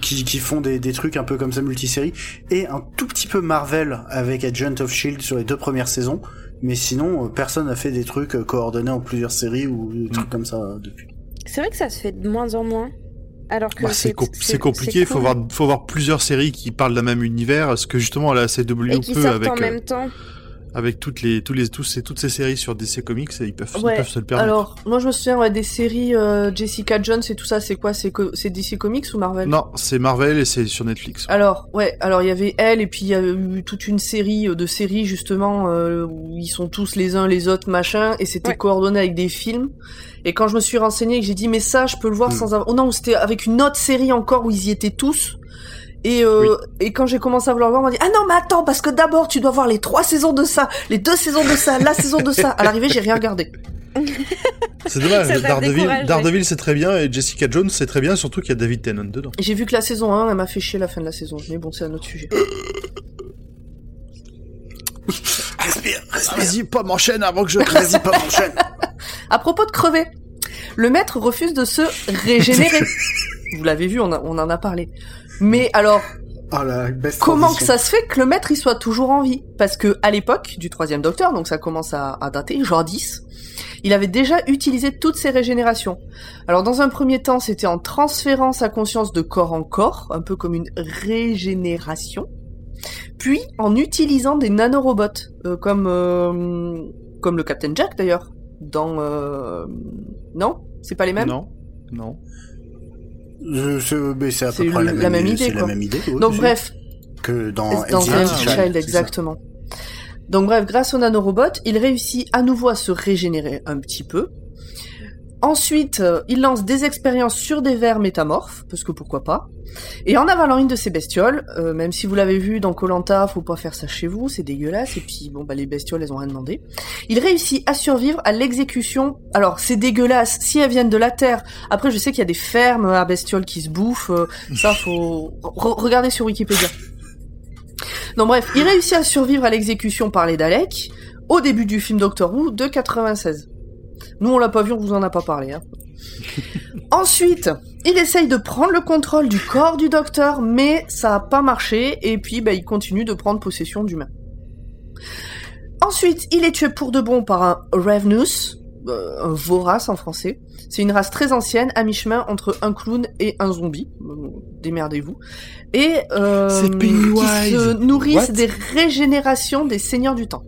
qui, qui font des, des trucs un peu comme ça multisérie. Et un tout petit peu Marvel avec Agent of Shield sur les deux premières saisons. Mais sinon euh, personne n'a fait des trucs euh, coordonnés en plusieurs séries ou des trucs comme ça euh, depuis. C'est vrai que ça se fait de moins en moins. Alors que Bah, c'est com- c'est compliqué, il faut voir, faut voir plusieurs séries qui parlent d'un même univers, ce que justement la CW Et peut avec, en même temps. Avec toutes les, tous les, tous ces, toutes ces séries sur DC Comics, ils peuvent, ils peuvent se le permettre. Alors, moi, je me souviens ouais, des séries euh, Jessica Jones et tout ça, c'est quoi? C'est co- DC Comics ou Marvel? Non, c'est Marvel et c'est sur Netflix. Alors, ouais, alors il y avait elle, et puis il y a eu toute une série euh, de séries, justement, euh, où ils sont tous les uns les autres, machin, et c'était Ouais. coordonné avec des films. Et quand je me suis renseignée et que j'ai dit, mais ça, je peux le voir Mm. sans avoir... Oh non, c'était avec une autre série encore où ils y étaient tous. Et, euh, et quand j'ai commencé à vouloir le voir, on m'a dit, ah non, mais attends, parce que d'abord, tu dois voir les trois saisons de ça, les deux saisons de ça, la saison de ça. À l'arrivée, j'ai rien regardé. C'est dommage, Daredevil. Daredevil c'est très bien et Jessica Jones c'est très bien, surtout qu'il y a David Tennant dedans. J'ai vu que la saison 1, elle m'a fait chier la fin de la saison. Mais bon, c'est un autre sujet. respire respire Vas-y, pas m'enchaîne avant que je vas-y pas enchaîne À propos de crever, le maître refuse de se régénérer. Vous l'avez vu, on, a- on en a parlé. Mais alors, oh la comment que ça se fait que le maître il soit toujours en vie? Parce que à l'époque du troisième docteur, donc ça commence à, à dater, genre 10, il avait déjà utilisé toutes ses régénérations. Alors dans un premier temps, c'était en transférant sa conscience de corps en corps, un peu comme une régénération. Puis en utilisant des nanorobots, euh, comme euh, comme le Captain Jack d'ailleurs. Dans euh, non, c'est pas les mêmes? Non, non. C'est à peu près la, la même, même idée, la même idée oui, Donc bref, que dans dans Child, Child, exactement. Donc bref, grâce au nanorobot, il réussit à nouveau à se régénérer un petit peu. Ensuite, euh, il lance des expériences sur des vers métamorphes, parce que pourquoi pas. Et en avalant une de ces bestioles, euh, même si vous l'avez vu dans Colanta, faut pas faire ça chez vous, c'est dégueulasse. Et puis bon bah les bestioles, elles ont rien demandé. Il réussit à survivre à l'exécution. Alors c'est dégueulasse si elles viennent de la terre. Après, je sais qu'il y a des fermes à bestioles qui se bouffent. euh, ça faut re- regarder sur Wikipédia. Donc bref, il réussit à survivre à l'exécution par les Daleks au début du film Doctor Who de 96. Nous on l'a pas vu, on vous en a pas parlé. Hein. Ensuite, il essaye de prendre le contrôle du corps du docteur, mais ça a pas marché, et puis bah, il continue de prendre possession d'humains. Ensuite, il est tué pour de bon par un Revenus, euh, un vorace en français. C'est une race très ancienne, à mi-chemin entre un clown et un zombie. Euh, Démerdez-vous. Et euh, qui se nourrissent What? des régénérations des seigneurs du temps.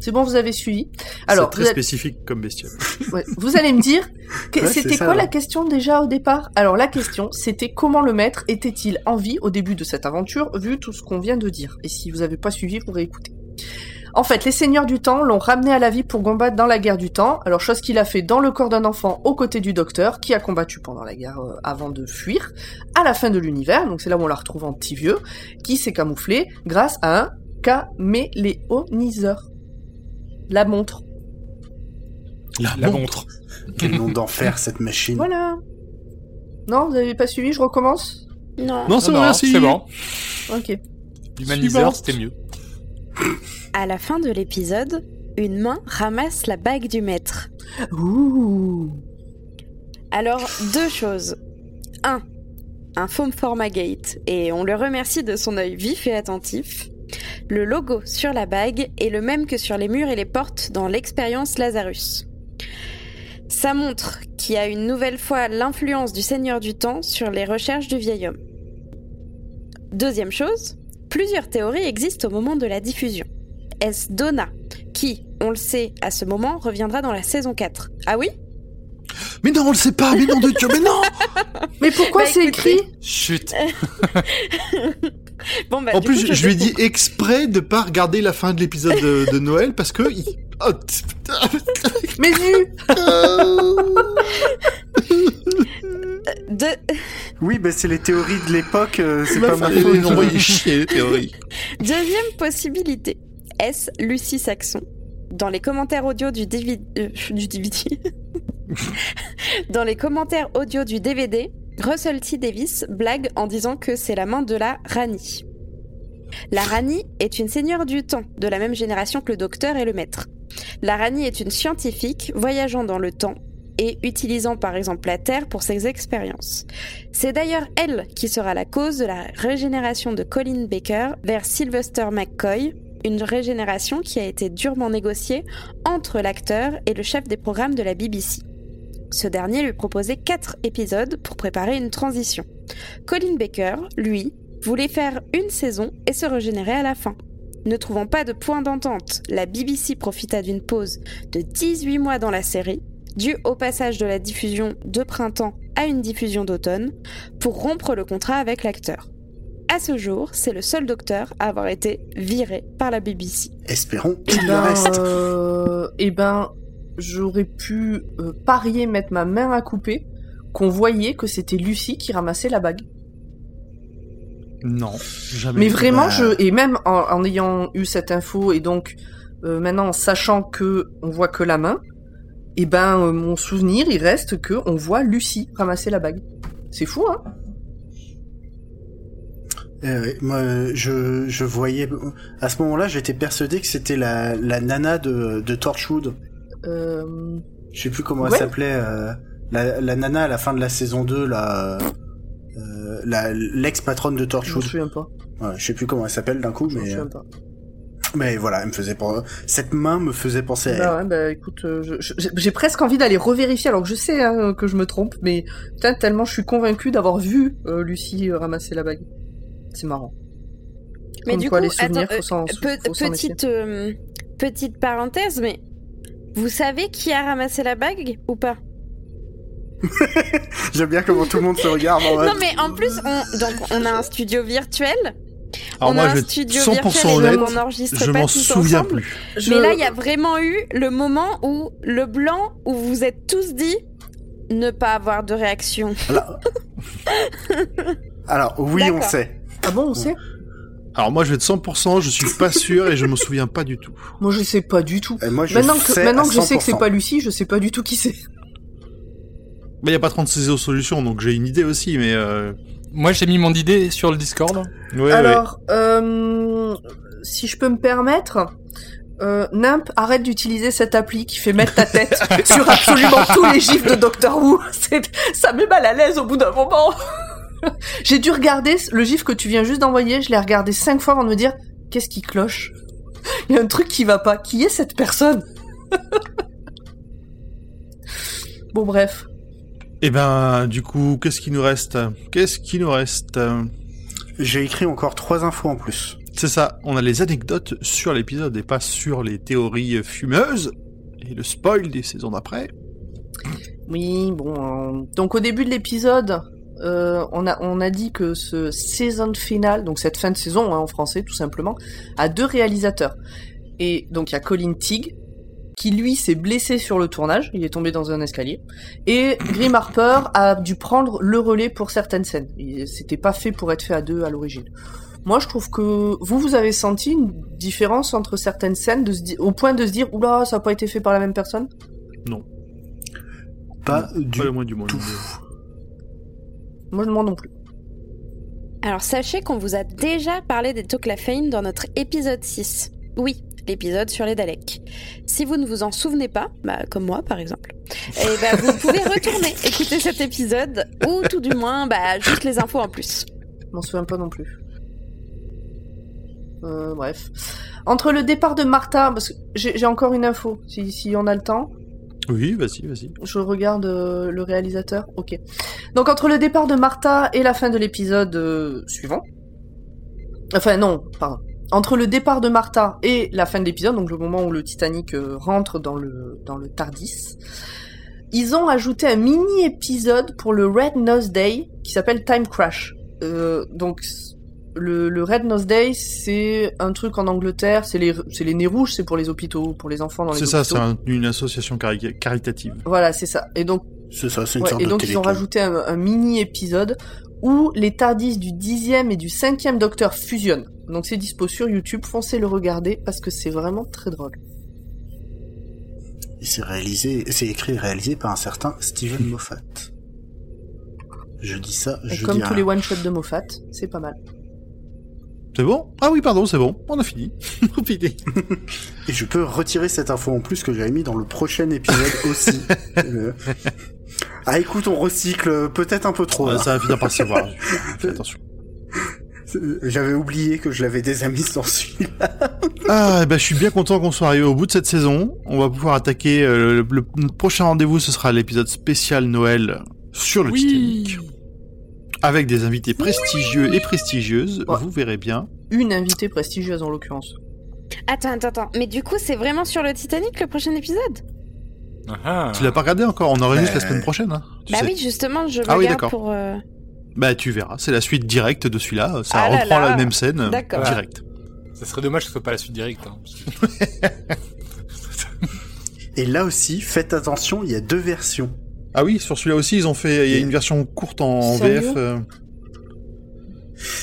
C'est bon, vous avez suivi. Alors, très vous, spécifique comme bestiole. ouais, vous allez me dire, que- Ouais, c'était quoi la ouais. question déjà au départ? Alors la question, c'était comment le maître était-il en vie au début de cette aventure, vu tout ce qu'on vient de dire? Et si vous n'avez pas suivi, vous réécoutez. En fait, les seigneurs du temps l'ont ramené à la vie pour combattre dans la guerre du temps. Alors, chose qu'il a fait dans le corps d'un enfant aux côtés du docteur, qui a combattu pendant la guerre euh, avant de fuir, à la fin de l'univers. Donc, c'est là où on la retrouve en petit vieux, qui s'est camouflé grâce à un caméléoniseur. La montre. La montre. Quel nom d'enfer cette machine. Voilà. Non, vous avez pas suivi, je recommence Non. Non, c'est bon, c'est bon. Ok. L'humaniseur, c'était mieux. À la fin de l'épisode, une main ramasse la bague du maître. Ouh. Alors, deux choses. Un, un foam format gate, et on le remercie de son œil vif et attentif. Le logo sur la bague est le même que sur les murs et les portes dans l'expérience Lazarus. Ça montre qu'il y a une nouvelle fois l'influence du Seigneur du Temps sur les recherches du vieil homme. Deuxième chose, plusieurs théories existent au moment de la diffusion. Est-ce Donna, qui, on le sait, à ce moment, reviendra dans la saison 4 Ah oui? Mais non, on le sait pas, mais non de Dieu, mais non Mais pourquoi Bah, c'est écrit? Chut. Bon, bah, En du plus, coup, je, lui ai dit exprès de pas regarder la fin de l'épisode de, de Noël parce que. il- Oh, Mais vu De- Oui, bah c'est les théories de l'époque, euh, c'est pas ma faute. envoyer chier, les théories. Deuxième possibilité. Est-ce Lucie Saxon Dans les commentaires audio du DVD... euh, du DVD... Dans les commentaires audio du DVD, Russell T. Davis blague en disant que c'est la main de la Rani. La Rani est une seigneur du temps, de la même génération que le docteur et le maître. La Rani est une scientifique voyageant dans le temps et utilisant par exemple la Terre pour ses expériences. C'est d'ailleurs elle qui sera la cause de la régénération de Colin Baker vers Sylvester McCoy, une régénération qui a été durement négociée entre l'acteur et le chef des programmes de la BBC. Ce dernier lui proposait quatre épisodes pour préparer une transition. Colin Baker, lui, voulait faire une saison et se régénérer à la fin. Ne trouvant pas de point d'entente, la BBC profita d'une pause de 18 mois dans la série, due au passage de la diffusion de printemps à une diffusion d'automne, pour rompre le contrat avec l'acteur. À ce jour, c'est le seul docteur à avoir été viré par la BBC. Espérons Eh qu'il le ben, reste. euh, eh ben, j'aurais pu euh, parier mettre ma main à couper qu'on voyait que c'était Lucie qui ramassait la bague. Non, jamais. Mais vraiment, bah- je et même en, en ayant eu cette info et donc euh, maintenant en sachant que on voit que la main, et ben euh, mon souvenir il reste que on voit Lucie ramasser la bague. C'est fou, hein? Euh, moi, je, je voyais... À ce moment-là, j'étais persuadé que c'était la, la nana de, de Torchwood. Euh... Je sais plus comment Ouais. elle s'appelait. euh, la, la nana à la fin de la saison 2, la... euh, la l'ex-patronne de Je me Torchwood. souviens pas. Ouais, je sais plus comment elle s'appelle d'un coup, Je me mais... souviens pas. Mais voilà, elle me faisait cette main me faisait penser à elle. Bah ouais, bah écoute, euh, je- je- j'ai presque envie d'aller revérifier, alors que je sais hein, que je me trompe, mais putain, tellement je suis convaincue d'avoir vu euh, Lucie euh, ramasser la bague. C'est marrant. Mais Comme du quoi, coup, les souvenirs, attends, faut petite, euh, petite parenthèse, mais vous savez qui a ramassé la bague ou pas J'aime bien comment tout le monde se regarde en. Non, mais en plus, on, donc, on a un studio virtuel. Alors on moi, a je un être studio 100% virtuel et honnête, donc on enregistre je pas souviens ensemble. plus. Je- Mais là, il y a vraiment eu le moment où le blanc, où vous êtes tous dit ne pas avoir de réaction. Alors, Alors, oui, on sait. Ah bon, on sait? Alors moi, je vais être 100%, je suis pas sûr et je me souviens pas du tout. Moi, je sais pas du tout. Et moi, je Maintenant que, maintenant que je sais que c'est 100%. pas Lucie, je sais pas du tout qui c'est. Mais y a pas 36 autres solutions, donc j'ai une idée aussi, mais euh... Moi, j'ai mis mon idée sur le Discord. ouais, ouais. Alors, euh, si je peux me permettre, euh, Nimp, arrête d'utiliser cette appli qui fait mettre ta tête sur absolument tous les gifs de Doctor Who. C'est- Ça met mal à l'aise au bout d'un moment. J'ai dû regarder le gif que tu viens juste d'envoyer, je l'ai regardé cinq fois avant de me dire, qu'est-ce qui cloche? Il y a un truc qui va pas. Qui est cette personne? Bon, bref. Eh ben, du coup, qu'est-ce qui nous reste? Qu'est-ce qui nous reste? J'ai écrit encore trois infos en plus. C'est ça, on a les anecdotes sur l'épisode et pas sur les théories fumeuses et le spoil des saisons d'après. Oui, bon. euh, Donc, au début de l'épisode, euh, on, a, on a dit que ce season final, donc cette fin de saison hein, en français tout simplement, a deux réalisateurs. Et donc, il y a Colin Teague, qui lui s'est blessé sur le tournage, il est tombé dans un escalier, et Grim Harper a dû prendre le relais pour certaines scènes. C'était pas fait pour être fait à deux à l'origine. Moi, je trouve que vous, vous avez senti une différence entre certaines scènes de se di- au point de se dire, oula, ça n'a pas été fait par la même personne? Pas du Pas le moins du monde. tout. Moi, je ne non plus. Alors sachez qu'on vous a déjà parlé des Toclafane dans notre épisode 6. Oui, l'épisode sur les Daleks. Si vous ne vous en souvenez pas, bah, comme moi par exemple, eh ben, vous pouvez retourner écouter cet épisode, ou tout du moins bah, juste les infos en plus. Je m'en souviens pas non plus. Euh, bref. Entre le départ de Martha, parce que j'ai j'ai encore une info, si, si on a le temps. Oui, vas-y, vas-y. Je regarde euh, le réalisateur. Ok. Donc entre le départ de Martha et la fin de l'épisode euh, suivant. Enfin non, pardon. Entre le départ de Martha et la fin de l'épisode, donc le moment où le Titanic euh, rentre dans le dans le Tardis, ils ont ajouté un mini épisode pour le Red Nose Day qui s'appelle Time Crash. Donc le, le Red Nose Day, c'est un truc en Angleterre, c'est les c'est les nez rouges, c'est pour les hôpitaux, pour les enfants dans les C'est ça, hôpitaux. c'est un- une association cari- caritative. Voilà, c'est ça. Et donc C'est ça, c'est une Ouais, sorte et de donc ils ont rajouté un, un mini épisode où les Tardis du 10e et du 5e Docteur fusionnent. Donc c'est dispo sur YouTube, foncez le regarder parce que c'est vraiment très drôle. C'est réalisé, c'est écrit et réalisé par un certain Steven Moffat. Je dis ça, Et je comme dis tous rien. les one-shots de Moffat, c'est pas mal. C'est bon? Ah oui, pardon, c'est bon. On a fini. Et je peux retirer cette info en plus que j'avais mis dans le prochain épisode aussi. Euh, Ah écoute, on recycle peut-être un peu trop. Ouais, là. ça va finir par se voir. Fais attention. J'avais oublié que je l'avais déjà mis dans celui-là. Ah, bah, je suis bien content qu'on soit arrivé au bout de cette saison. On va pouvoir attaquer euh, le, prochain rendez-vous. Ce sera l'épisode spécial Noël sur le Oui. Titanic, avec des invités prestigieux et prestigieuses. Ouais. Vous verrez bien. Une invitée prestigieuse en l'occurrence. Attends, attends, attends. Mais du coup, c'est vraiment sur le Titanic le prochain épisode? Ah. Tu l'as pas regardé encore? On enregistre Euh, la semaine prochaine. hein, Bah sais. oui, justement, je Ah oui, regarde d'accord. pour... euh, Bah tu verras. C'est la suite directe de celui-là. Ça Ah reprend là. la même scène. euh, D'accord. Direct. Ça serait dommage que ce soit pas la suite directe. hein. Et là aussi, faites attention, il y a deux versions. Ah oui, sur celui-là aussi, ils ont fait. Il y a une version courte en VF. euh,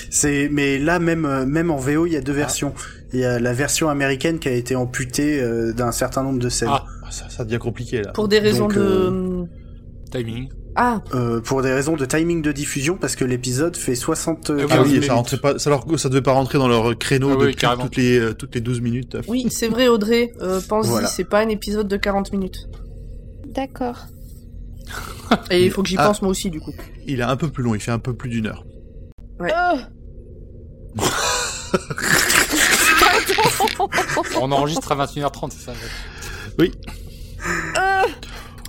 C'est, mais là même, euh, même en VO, il y a deux Ah. versions. Il y a la version américaine qui a été amputée euh, d'un certain nombre de scènes. Ah. Ça, ça devient compliqué là. Pour des raisons Donc, de... euh, Timing. Ah, Euh, pour des raisons de timing de diffusion, parce que l'épisode fait 60 Ah oui, Ah oui, ça, rentrait pas, ça, leur, ça devait pas rentrer dans leur créneau Ah de toutes les, toutes les 12 minutes. oui, c'est vrai Audrey. Euh, Pense-y, Voilà. c'est pas un épisode de 40 minutes. D'accord. Et il faut que j'y Ah. pense moi aussi du coup. Il est un peu plus long, il fait un peu plus d'une heure. Oh On enregistre à 21h30, c'est ça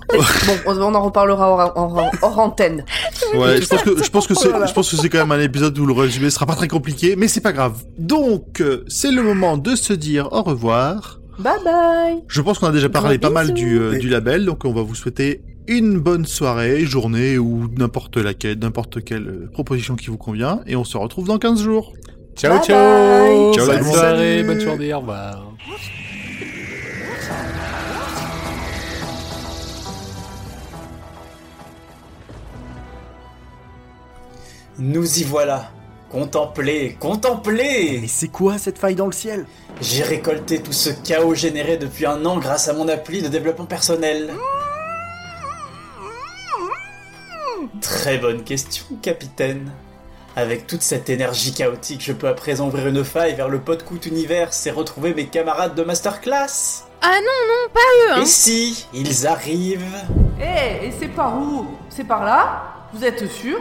Bon, on en reparlera hors, hors- hors antenne. Ouais, je pense que, je pense que c'est, je pense que c'est quand même un épisode où le résumé sera pas très compliqué, mais c'est pas grave. Donc, euh, c'est le moment de se dire au revoir. Bye bye Je pense qu'on a déjà parlé Gros pas mal du, euh, Oui. du label, donc on va vous souhaiter une bonne soirée, journée ou n'importe laquelle, n'importe quelle euh, proposition qui vous convient, et on se retrouve dans 15 jours. Ciao, Bye ciao bye. Ciao, Bonne soirée, Salut. bonne journée, au revoir. Nous y voilà. Contemplez, contemplez Mais c'est quoi cette faille dans le ciel? J'ai récolté tout ce chaos généré depuis un an grâce à mon appli de développement personnel. Très bonne question, capitaine. Avec toute cette énergie chaotique, je peux à présent ouvrir une faille vers le podcoot univers et retrouver mes camarades de masterclass. Ah non, non, pas eux, hein Et si, ils arrivent? Eh, et c'est par où? C'est par là? Vous êtes sûr?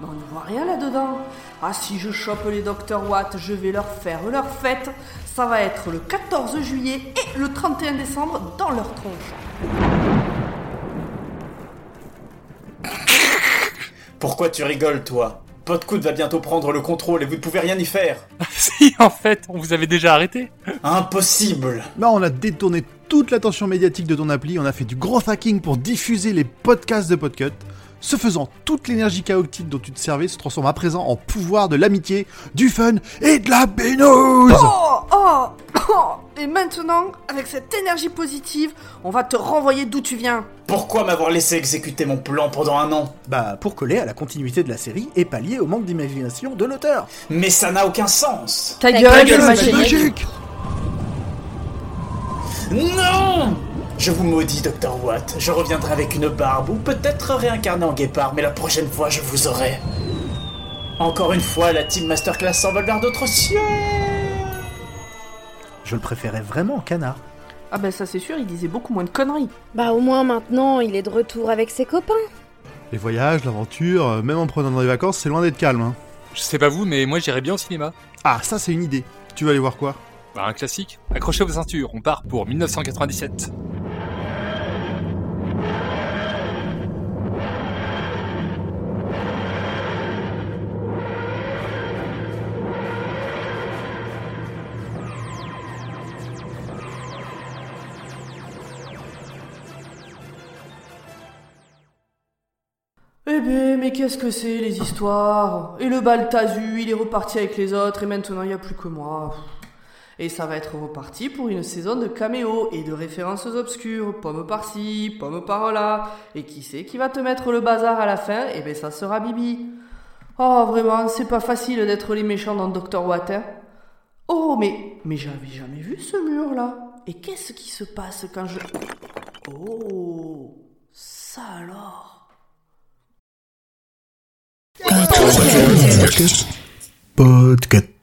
Mais on ne voit rien là-dedans. Ah, si je chope les Dr Watt, je vais leur faire leur fête. Ça va être le 14 juillet et le 31 décembre dans leur tronche. Pourquoi tu rigoles, toi? Podcoot va bientôt prendre le contrôle et vous ne pouvez rien y faire. si, en fait, on vous avait déjà arrêté. Impossible Bah, on a détourné toute l'attention médiatique de ton appli, on a fait du gros hacking pour diffuser les podcasts de Podcut. Ce faisant, toute l'énergie chaotique dont tu te servais se transforme à présent en pouvoir de l'amitié, du fun et de la bénouse Oh, oh, oh. Et maintenant, avec cette énergie positive, on va te renvoyer d'où tu viens. Pourquoi m'avoir laissé exécuter mon plan pendant un an? Bah, pour coller à la continuité de la série et pallier au manque d'imagination de l'auteur. Mais ça n'a aucun sens. Ta Ta gueule, gueule, magique. Non Je vous maudis, Dr. Watt. Je reviendrai avec une barbe ou peut-être réincarné en guépard, mais la prochaine fois, je vous aurai. Encore une fois, la Team Masterclass s'envole vers d'autres cieux Je le préférais vraiment en canard. Ah ben ça c'est sûr, il disait beaucoup moins de conneries. Bah au moins maintenant, il est de retour avec ses copains. Les voyages, l'aventure, euh, même en prenant des vacances, c'est loin d'être calme. Hein. Je sais pas vous, mais moi j'irais bien au cinéma. Ah, ça c'est une idée. Tu vas aller voir quoi? Bah, un classique. Accrochez vos ceintures, on part pour 1997. Mais qu'est-ce que c'est les histoires? Et le Baltazu, il est reparti avec les autres et maintenant il n'y a plus que moi. Et ça va être reparti pour une saison de caméos et de références obscures, pomme par-ci, pomme par-là. Et qui c'est qui va te mettre le bazar à la fin? Eh ben ça sera Bibi. Oh vraiment, c'est pas facile d'être les méchants dans Dr. Watt. hein. Oh mais, mais j'avais jamais vu ce mur là. Et qu'est-ce qui se passe quand je... Oh, ça alors? Podcast.